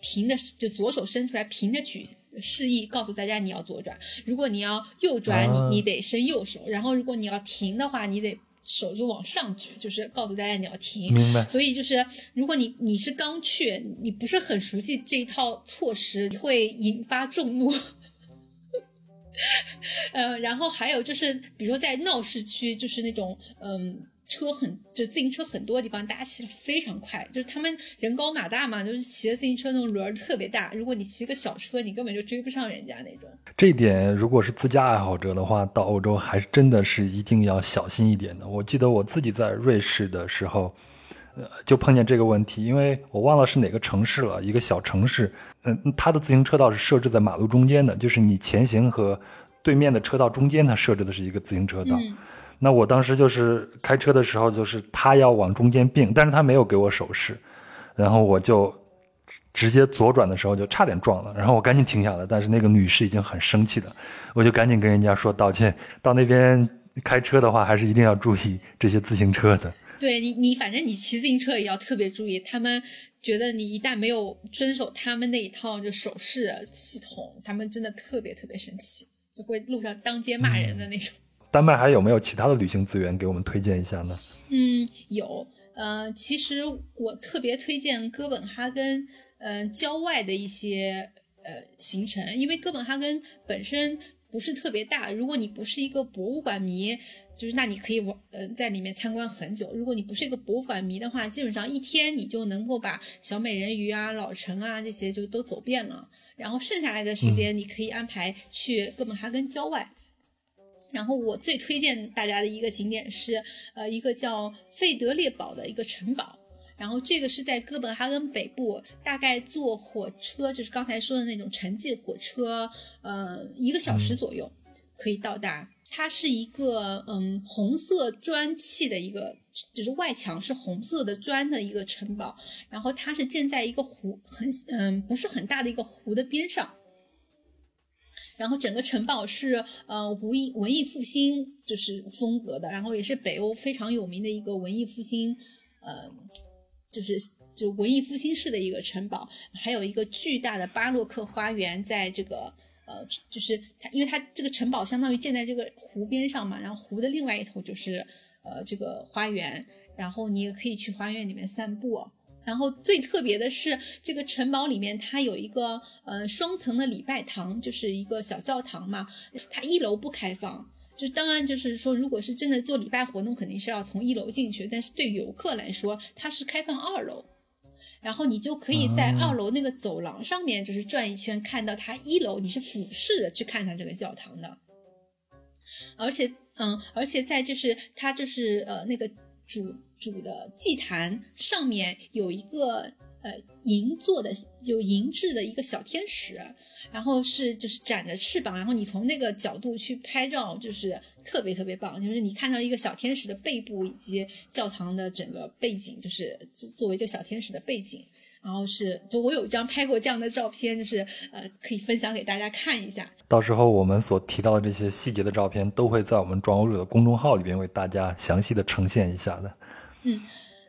平的，就左手伸出来平的举。示意告诉大家你要左转，如果你要右转，啊你你得伸右手，然后如果你要停的话，你得手就往上举，就是告诉大家你要停。明白。所以就是，如果你你是刚去，你不是很熟悉这一套措施，会引发众怒。呃，然后还有就是，比如说在闹市区，就是那种嗯车很就自行车很多的地方，大家骑得非常快，就是他们人高马大嘛，就是骑的自行车那种轮儿特别大，如果你骑个小车，你根本就追不上人家那种。这一点，如果是自驾爱好者的话，到欧洲还是真的是一定要小心一点的。我记得我自己在瑞士的时候，呃，就碰见这个问题，因为我忘了是哪个城市了，一个小城市，嗯，它的自行车道是设置在马路中间的，就是你前行和对面的车道中间，它设置的是一个自行车道。嗯那我当时就是开车的时候，就是他要往中间并，但是他没有给我手势，然后我就直接左转的时候就差点撞了，然后我赶紧停下来，但是那个女士已经很生气了，我就赶紧跟人家说道歉。到那边开车的话，还是一定要注意这些自行车的。对你，你反正你骑自行车也要特别注意，他们觉得你一旦没有遵守他们那一套就手势系统，他们真的特别特别生气，就会路上当街骂人的那种。丹麦还有没有其他的旅行资源给我们推荐一下呢？嗯，有，呃，其实我特别推荐哥本哈根，呃，郊外的一些呃行程，因为哥本哈根本身不是特别大，如果你不是一个博物馆迷。就是那你可以玩，呃，在里面参观很久。如果你不是一个博物馆迷的话，基本上一天你就能够把小美人鱼啊、老城啊这些就都走遍了。然后剩下来的时间，你可以安排去哥本哈根郊外。然后我最推荐大家的一个景点是，呃，一个叫费德列堡的一个城堡。然后这个是在哥本哈根北部，大概坐火车，就是刚才说的那种城际火车，呃，一个小时左右可以到达。它是一个嗯红色砖砌的一个，就是外墙是红色的砖的一个城堡，然后它是建在一个湖很嗯不是很大的一个湖的边上。然后整个城堡是呃文艺文艺复兴就是风格的，然后也是北欧非常有名的一个文艺复兴，呃，就是就文艺复兴式的一个城堡，还有一个巨大的巴洛克花园，在这个呃就是它，因为它这个城堡相当于建在这个湖边上嘛，然后湖的另外一头就是呃这个花园，然后你也可以去花园里面散步。然后最特别的是，这个城堡里面它有一个呃双层的礼拜堂，就是一个小教堂嘛。它一楼不开放，就当然就是说，如果是真的做礼拜活动，肯定是要从一楼进去。但是对游客来说，它是开放二楼，然后你就可以在二楼那个走廊上面就是转一圈，看到它一楼，你是俯视的去看它这个教堂的。而且，嗯，而且在就是它就是呃那个主。主的祭坛上面有一个呃银做的有银制的一个小天使，然后是就是展着翅膀，然后你从那个角度去拍照，就是特别特别棒。就是你看到一个小天使的背部以及教堂的整个背景，就是作作为这小天使的背景。然后是就我有一张拍过这样的照片，就是呃可以分享给大家看一下。到时候我们所提到的这些细节的照片，都会在我们壮游者的公众号里边为大家详细的呈现一下的。嗯，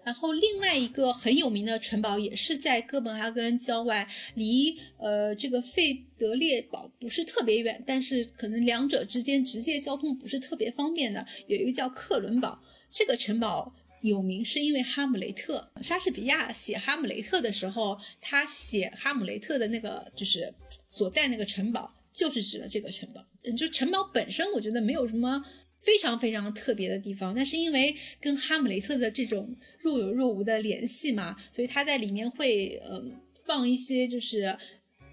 然后另外一个很有名的城堡也是在哥本哈根郊外，离呃这个费德列堡不是特别远，但是可能两者之间直接交通不是特别方便的。有一个叫克伦堡，这个城堡有名是因为哈姆雷特。莎士比亚写哈姆雷特的时候，他写哈姆雷特的那个就是所在那个城堡，就是指的这个城堡。嗯，就城堡本身，我觉得没有什么。非常非常特别的地方。那是因为跟哈姆雷特的这种若有若无的联系嘛，所以他在里面会嗯放一些就是。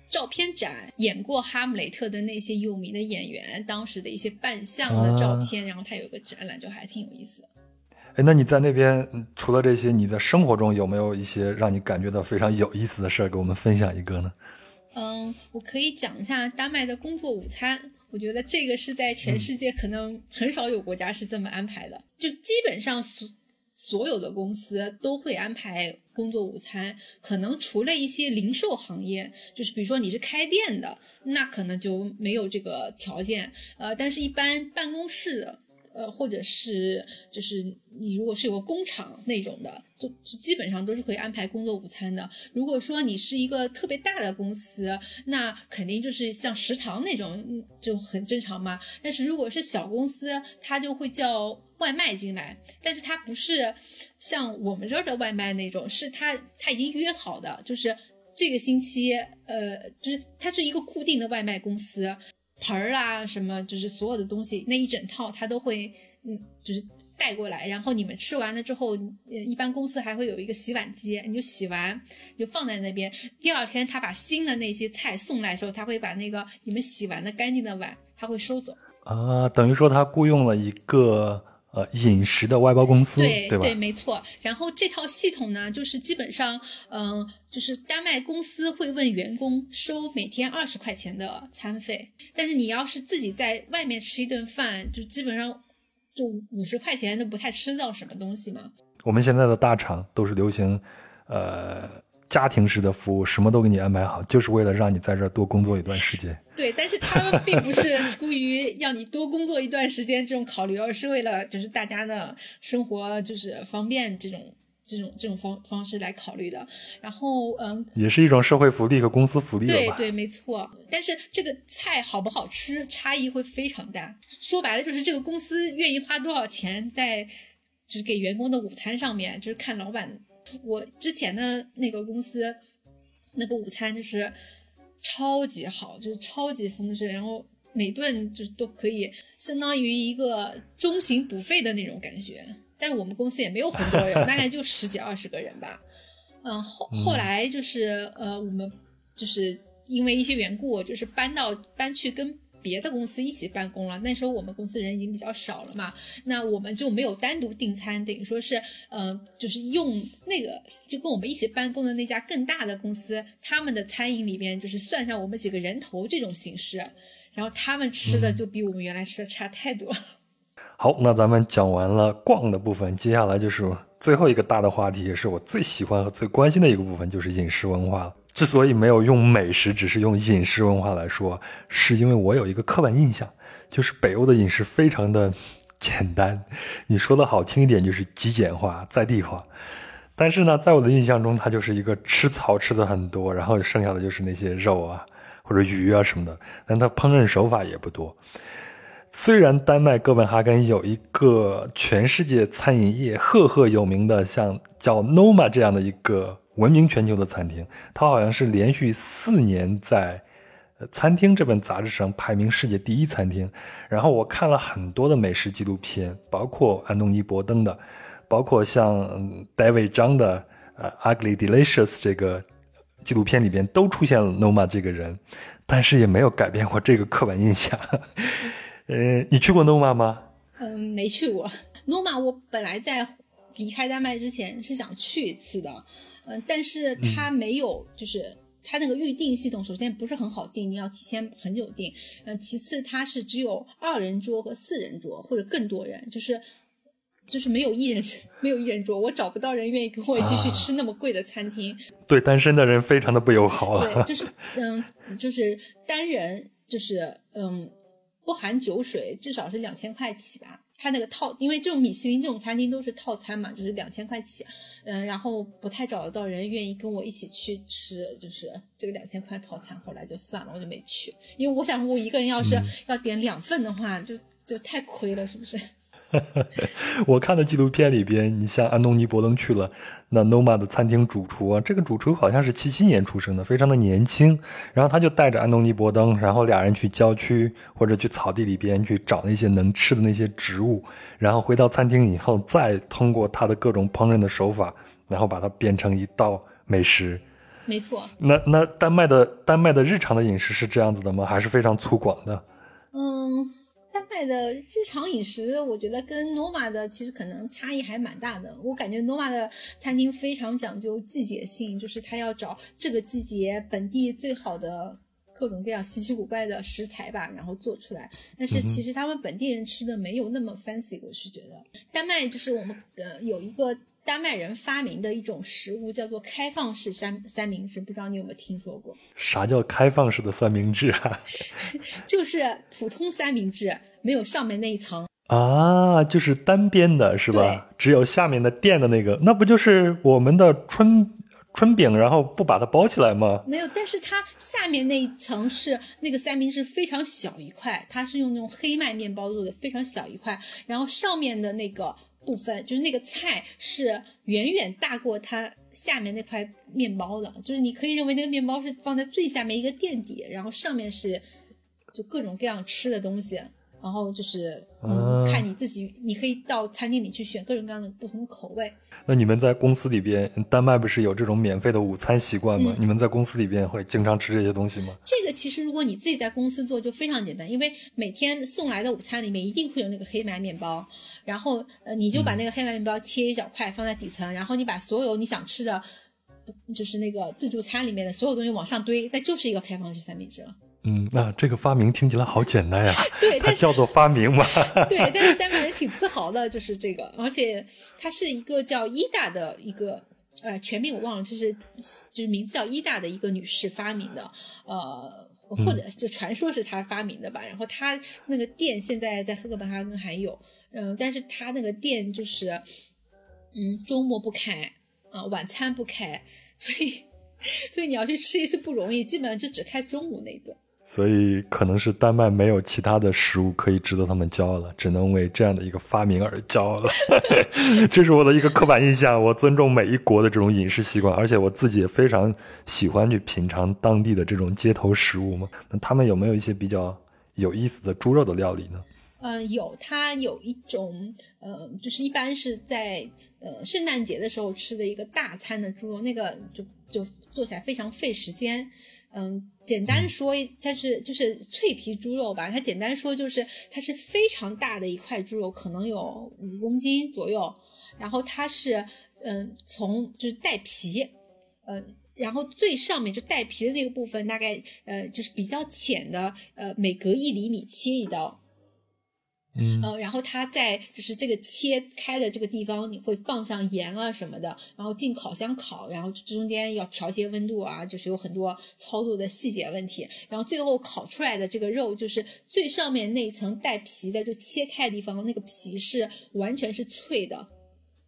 照片展演过哈姆雷特的那些有名的演员，当时的一些扮相的照片，然后他有个展览，就还挺有意思的。哎，那你在那边除了这些，你在生活中有没有一些让你感觉到非常有意思的事儿，给我们分享一个呢？嗯，我可以讲一下丹麦的工作午餐。我觉得这个是在全世界可能很少有国家是这么安排的，嗯、就基本上所所有的公司都会安排工作午餐。可能除了一些零售行业，就是比如说你是开店的，那可能就没有这个条件。呃，但是一般办公室的。呃，或者是就是你如果是有个工厂那种的，就基本上都是会安排工作午餐的。如果说你是一个特别大的公司，那肯定就是像食堂那种就很正常嘛。但是如果是小公司，它就会叫外卖进来，但是它不是像我们这儿的外卖那种，是他他已经约好的，就是这个星期，呃，就是它是一个固定的外卖公司。盆儿啊，什么就是所有的东西，那一整套他都会，嗯，就是带过来。然后你们吃完了之后，一般公司还会有一个洗碗机，你就洗完就放在那边。第二天他把新的那些菜送来的时候，他会把那个你们洗完的干净的碗，他会收走。啊，等于说他雇佣了一个呃饮食的外包公司，对吧？对，没错。然后这套系统呢，就是基本上，嗯、呃，就是丹麦公司会问员工收每天二十块钱的餐费，但是你要是自己在外面吃一顿饭，就基本上就五十块钱都不太吃到什么东西嘛。我们现在的大厂都是流行，呃，家庭式的服务，什么都给你安排好，就是为了让你在这儿多工作一段时间。对，但是他们并不是出于要你多工作一段时间这种考虑，而是为了就是大家的生活就是方便这种这种这种方方式来考虑的。然后，嗯，也是一种社会福利和公司福利吧？对对，没错。但是这个菜好不好吃，差异会非常大。说白了，就是这个公司愿意花多少钱在就是给员工的午餐上面，就是看老板。我之前的那个公司，那个午餐就是超级好，就是超级丰盛，然后每顿就都可以相当于一个中型补费的那种感觉。但是我们公司也没有很多人，大概就十几二十个人吧。嗯，后后来就是呃，我们就是因为一些缘故，就是搬到搬去跟别的公司一起办公了。那时候我们公司人已经比较少了嘛，那我们就没有单独订餐，等于说是呃，就是用那个就跟我们一起办公的那家更大的公司，他们的餐饮里边就是算上我们几个人头这种形式，然后他们吃的就比我们原来吃的差太多了。好，那咱们讲完了逛的部分，接下来就是最后一个大的话题，也是我最喜欢和最关心的一个部分，就是饮食文化了。之所以没有用美食，只是用饮食文化来说，是因为我有一个刻板印象，就是北欧的饮食非常的简单。你说的好听一点，就是极简化、在地化。但是呢，在我的印象中，它就是一个吃草吃的很多，然后剩下的就是那些肉啊或者鱼啊什么的，但它烹饪手法也不多。虽然丹麦哥本哈根有一个全世界餐饮业赫赫有名的，像叫 Noma 这样的一个闻名全球的餐厅，它好像是连续四年在《餐厅》这本杂志上排名世界第一餐厅。然后我看了很多的美食纪录片，包括安东尼·伯登的，包括像 David 张的呃《Ugly Delicious》这个纪录片里边都出现了 Noma 这个人，但是也没有改变过这个刻板印象。呃，你去过 Noma 吗？嗯，没去过。Noma 我本来在离开丹麦之前是想去一次的，嗯，但是它没有，就是它那个预定系统，首先不是很好定，你要提前很久定。嗯，其次它是只有二人桌和四人桌或者更多人，就是就是没有一人 没有一人桌，我找不到人愿意跟我继续吃那么贵的餐厅。对单身的人非常的不友好对，就是 嗯，就是单人就是嗯。不含酒水，至少是两千块起吧。它那个套，因为这种米其林这种餐厅都是套餐嘛，就是两千块起。嗯，然后不太找得到人愿意跟我一起去吃，就是这个两千块套餐，后来就算了，我就没去。因为我想，我一个人要是要点两份的话，就就太亏了，是不是？我看的纪录片里边，你像安东尼·伯登去了那 Noma 的餐厅主厨啊，这个主厨好像是七七年出生的，非常的年轻。然后他就带着安东尼·伯登，然后俩人去郊区或者去草地里边去找那些能吃的那些植物，然后回到餐厅以后，再通过他的各种烹饪的手法，然后把它变成一道美食。没错。那那丹麦的丹麦的日常的饮食是这样子的吗？还是非常粗犷的？嗯。丹麦的日常饮食，我觉得跟诺玛的其实可能差异还蛮大的。我感觉诺玛的餐厅非常讲究季节性，就是他要找这个季节本地最好的各种各样稀奇古怪的食材吧，然后做出来。但是其实他们本地人吃的没有那么 fancy，我是觉得丹麦就是我们呃有一个。丹麦人发明的一种食物叫做开放式三三明治，不知道你有没有听说过？啥叫开放式的三明治啊？就是普通三明治没有上面那一层啊，就是单边的是吧？只有下面的垫的那个，那不就是我们的春春饼，然后不把它包起来吗？没有，但是它下面那一层是那个三明治非常小一块，它是用那种黑麦面包做的，非常小一块，然后上面的那个。部分就是那个菜是远远大过它下面那块面包的，就是你可以认为那个面包是放在最下面一个垫底，然后上面是就各种各样吃的东西。然后就是嗯，看你自己，你可以到餐厅里去选各种各样的不同口味。那你们在公司里边，丹麦不是有这种免费的午餐习惯吗？你们在公司里边会经常吃这些东西吗？这个其实如果你自己在公司做就非常简单，因为每天送来的午餐里面一定会有那个黑麦面包，然后呃你就把那个黑麦面包切一小块放在底层，然后你把所有你想吃的，就是那个自助餐里面的所有东西往上堆，那就是一个开放式三明治了。嗯，那这个发明听起来好简单呀。对，它叫做发明嘛。对，但是丹麦人挺自豪的，就是这个，而且它是一个叫伊达的一个，呃，全名我忘了，就是就是名字叫伊达的一个女士发明的，呃，或者就传说是她发明的吧。然后她那个店现在在赫本哈根还有，嗯，但是她那个店就是，嗯，周末不开，啊，晚餐不开，所以 所以你要去吃一次不容易，基本上就只开中午那顿。所以可能是丹麦没有其他的食物可以值得他们骄傲了，只能为这样的一个发明而骄傲了。这是我的一个刻板印象。我尊重每一国的这种饮食习惯，而且我自己也非常喜欢去品尝当地的这种街头食物嘛。那他们有没有一些比较有意思的猪肉的料理呢？嗯，有，它有一种，呃，就是一般是在呃圣诞节的时候吃的一个大餐的猪肉，那个就就做起来非常费时间。嗯，简单说，它是就是脆皮猪肉吧。它简单说就是它是非常大的一块猪肉，可能有五公斤左右。然后它是嗯，从就是带皮，嗯，然后最上面就带皮的那个部分，大概呃就是比较浅的，呃，每隔一厘米切一刀。嗯，呃，然后它在就是这个切开的这个地方，你会放上盐啊什么的，然后进烤箱烤，然后中间要调节温度啊，就是有很多操作的细节问题。然后最后烤出来的这个肉，就是最上面那一层带皮的，就切开的地方，那个皮是完全是脆的，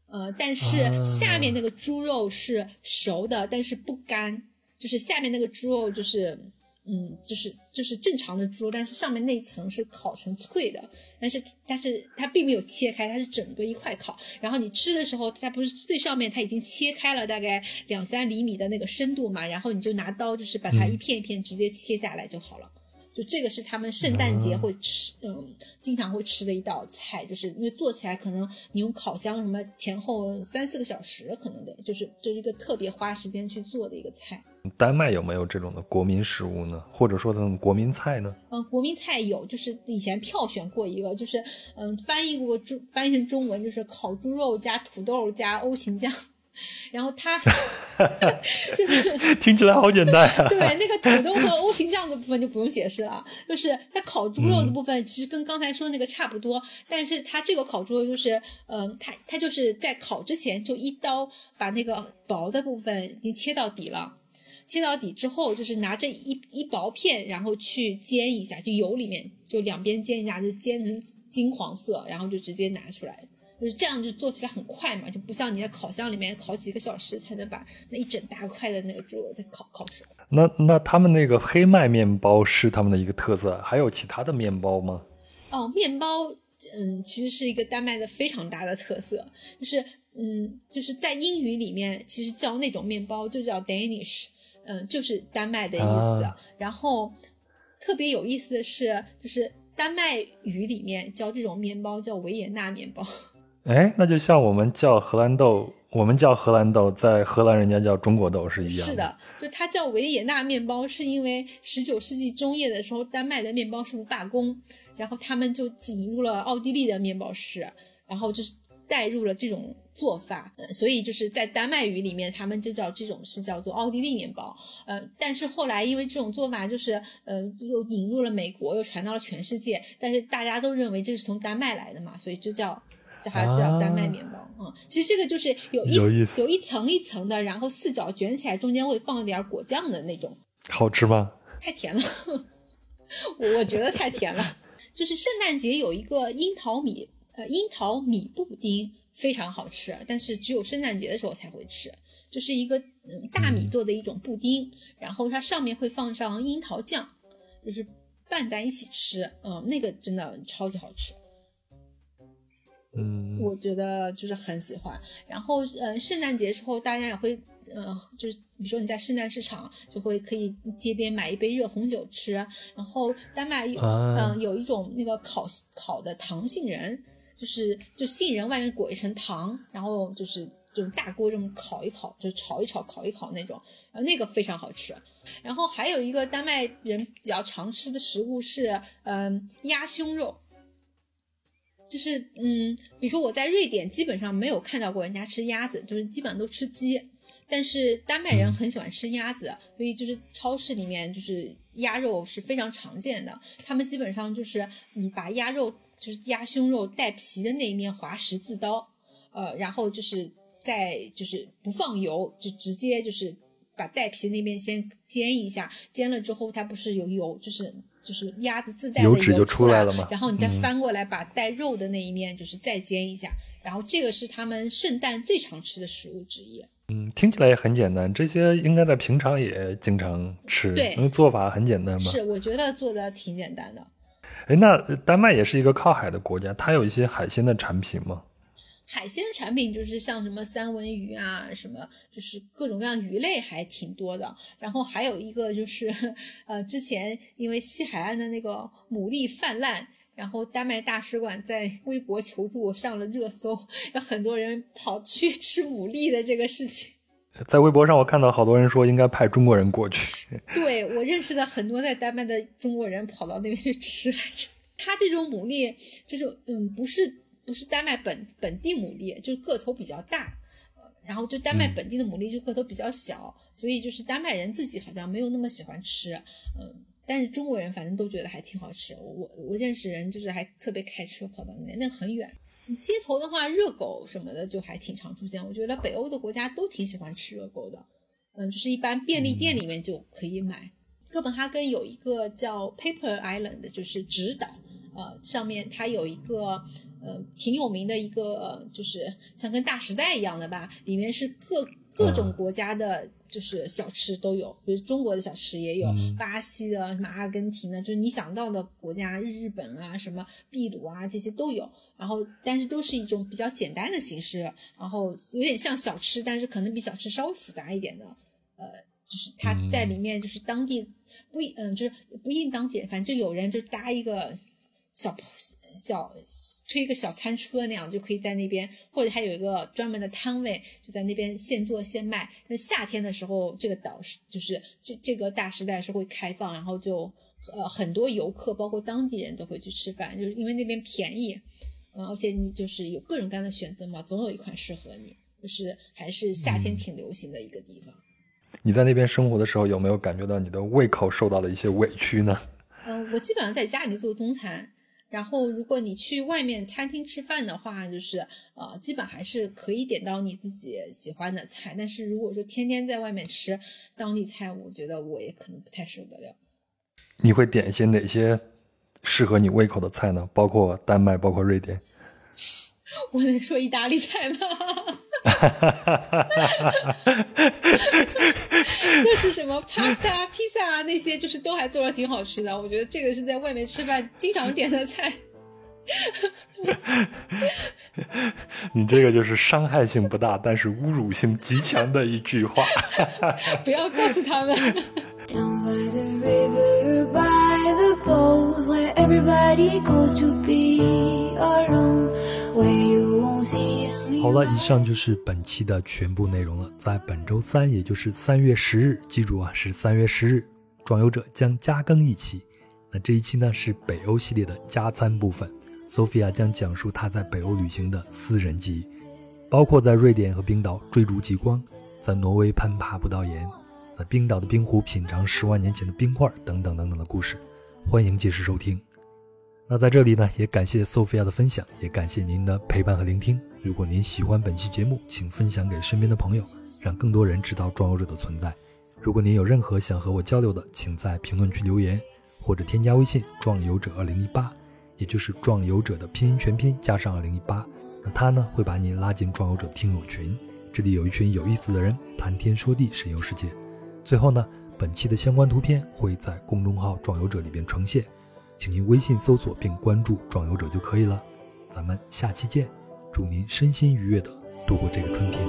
呃，但是下面那个猪肉是熟的，但是不干，就是下面那个猪肉就是。嗯，就是就是正常的猪肉，但是上面那一层是烤成脆的，但是但是它并没有切开，它是整个一块烤。然后你吃的时候，它不是最上面它已经切开了大概两三厘米的那个深度嘛，然后你就拿刀就是把它一片一片直接切下来就好了。就这个是他们圣诞节会吃，嗯，经常会吃的一道菜，就是因为做起来可能你用烤箱什么前后三四个小时可能得，就是就是一个特别花时间去做的一个菜。丹麦有没有这种的国民食物呢？或者说这种国民菜呢？嗯，国民菜有，就是以前票选过一个，就是嗯翻译过中翻译成中文就是烤猪肉加土豆加欧芹酱。然后它 就是听起来好简单啊。对，那个土豆和欧芹酱的部分就不用解释了。就是它烤猪肉的部分，其实跟刚才说那个差不多，但是它这个烤猪肉就是，嗯，它它就是在烤之前就一刀把那个薄的部分已经切到底了，切到底之后就是拿这一一薄片，然后去煎一下，就油里面就两边煎一下，就煎成金黄色，然后就直接拿出来。就是这样，就做起来很快嘛，就不像你在烤箱里面烤几个小时才能把那一整大块的那个猪肉再烤烤熟。那那他们那个黑麦面包是他们的一个特色，还有其他的面包吗？哦，面包，嗯，其实是一个丹麦的非常大的特色，就是嗯，就是在英语里面，其实叫那种面包就叫 Danish，嗯，就是丹麦的意思。然后特别有意思的是，就是丹麦语里面叫这种面包叫维也纳面包。哎，那就像我们叫荷兰豆。我们叫荷兰豆，在荷兰人家叫中国豆是一样。是的，就它叫维也纳面包，是因为十九世纪中叶的时候，丹麦的面包师傅罢工，然后他们就引入了奥地利的面包师，然后就是带入了这种做法，所以就是在丹麦语里面，他们就叫这种是叫做奥地利面包。呃，但是后来因为这种做法就是呃又引入了美国，又传到了全世界，但是大家都认为这是从丹麦来的嘛，所以就叫。还叫丹麦面包啊，其实这个就是有一有一层一层的，然后四角卷起来，中间会放点果酱的那种。好吃吗？太甜了，我我觉得太甜了。就是圣诞节有一个樱桃米呃樱桃米布丁非常好吃，但是只有圣诞节的时候才会吃。就是一个嗯大米做的一种布丁，然后它上面会放上樱桃酱，就是拌在一起吃，嗯，那个真的超级好吃。嗯，我觉得就是很喜欢。然后，呃，圣诞节之后，大家也会，呃，就是比如说你在圣诞市场，就会可以街边买一杯热红酒吃。然后，丹麦有，嗯，有一种那个烤烤的糖杏仁，就是就杏仁外面裹一层糖，然后就是这种大锅这么烤一烤，就炒一炒，烤一烤那种，然后那个非常好吃。然后还有一个丹麦人比较常吃的食物是，嗯，鸭胸肉。就是嗯，比如说我在瑞典基本上没有看到过人家吃鸭子，就是基本上都吃鸡。但是丹麦人很喜欢吃鸭子，所以就是超市里面就是鸭肉是非常常见的。他们基本上就是嗯，把鸭肉就是鸭胸肉带皮的那一面划十字刀，呃，然后就是再就是不放油，就直接就是把带皮那面先煎一下，煎了之后它不是有油，就是。就是鸭子自带的油脂就出来了嘛，然后你再翻过来把带肉的那一面就是再煎一下，然后这个是他们圣诞最常吃的食物之一。嗯，听起来也很简单，这些应该在平常也经常吃，对，因为做法很简单嘛。是，我觉得做的挺简单的。哎，那丹麦也是一个靠海的国家，它有一些海鲜的产品吗？海鲜产品就是像什么三文鱼啊，什么就是各种各样鱼类还挺多的。然后还有一个就是，呃，之前因为西海岸的那个牡蛎泛滥，然后丹麦大使馆在微博求助上了热搜，有很多人跑去吃牡蛎的这个事情。在微博上我看到好多人说应该派中国人过去。对我认识的很多在丹麦的中国人跑到那边去吃来着。他这种牡蛎就是嗯不是。不是丹麦本本地牡蛎，就是个头比较大，然后就丹麦本地的牡蛎就个头比较小，所以就是丹麦人自己好像没有那么喜欢吃，嗯，但是中国人反正都觉得还挺好吃。我我认识人就是还特别开车跑到那边，那很远。街头的话，热狗什么的就还挺常出现。我觉得北欧的国家都挺喜欢吃热狗的，嗯，就是一般便利店里面就可以买。哥本哈根有一个叫 Paper Island，就是纸岛，呃，上面它有一个。呃，挺有名的一个，就是像跟大时代一样的吧，里面是各各种国家的，就是小吃都有，比如中国的小吃也有，巴西的、什么阿根廷的，就是你想到的国家，日本啊、什么秘鲁啊这些都有。然后，但是都是一种比较简单的形式，然后有点像小吃，但是可能比小吃稍微复杂一点的。呃，就是它在里面，就是当地不一，嗯，就是不一定当地人，反正就有人就搭一个。小小推一个小餐车那样就可以在那边，或者还有一个专门的摊位，就在那边现做现卖。那夏天的时候，这个岛是就是这这个大时代是会开放，然后就呃很多游客，包括当地人都会去吃饭，就是因为那边便宜，嗯，而且你就是有各种各样的选择嘛，总有一款适合你，就是还是夏天挺流行的一个地方。你在那边生活的时候，有没有感觉到你的胃口受到了一些委屈呢？嗯，我基本上在家里做中餐。然后，如果你去外面餐厅吃饭的话，就是呃，基本还是可以点到你自己喜欢的菜。但是如果说天天在外面吃当地菜，我觉得我也可能不太受得了。你会点一些哪些适合你胃口的菜呢？包括丹麦，包括瑞典。我能说意大利菜吗？就是什么 pasta、披萨啊，那些就是都还做的挺好吃的。我觉得这个是在外面吃饭经常点的菜。你这个就是伤害性不大，但是侮辱性极强的一句话。不要告诉他们。好了，以上就是本期的全部内容了。在本周三，也就是三月十日，记住啊，是三月十日，壮游者将加更一期。那这一期呢是北欧系列的加餐部分，Sophia 将讲述她在北欧旅行的私人记忆，包括在瑞典和冰岛追逐极光，在挪威攀爬不到岩，在冰岛的冰湖品尝十万年前的冰块等等等等的故事。欢迎届时收听。那在这里呢，也感谢 Sophia 的分享，也感谢您的陪伴和聆听。如果您喜欢本期节目，请分享给身边的朋友，让更多人知道壮游者的存在。如果您有任何想和我交流的，请在评论区留言，或者添加微信“壮游者二零一八”，也就是“壮游者”的拼音全拼加上二零一八。那他呢会把您拉进壮游者听友群，这里有一群有意思的人谈天说地，神游世界。最后呢，本期的相关图片会在公众号“壮游者”里边呈现。请您微信搜索并关注“壮游者”就可以了。咱们下期见，祝您身心愉悦的度过这个春天。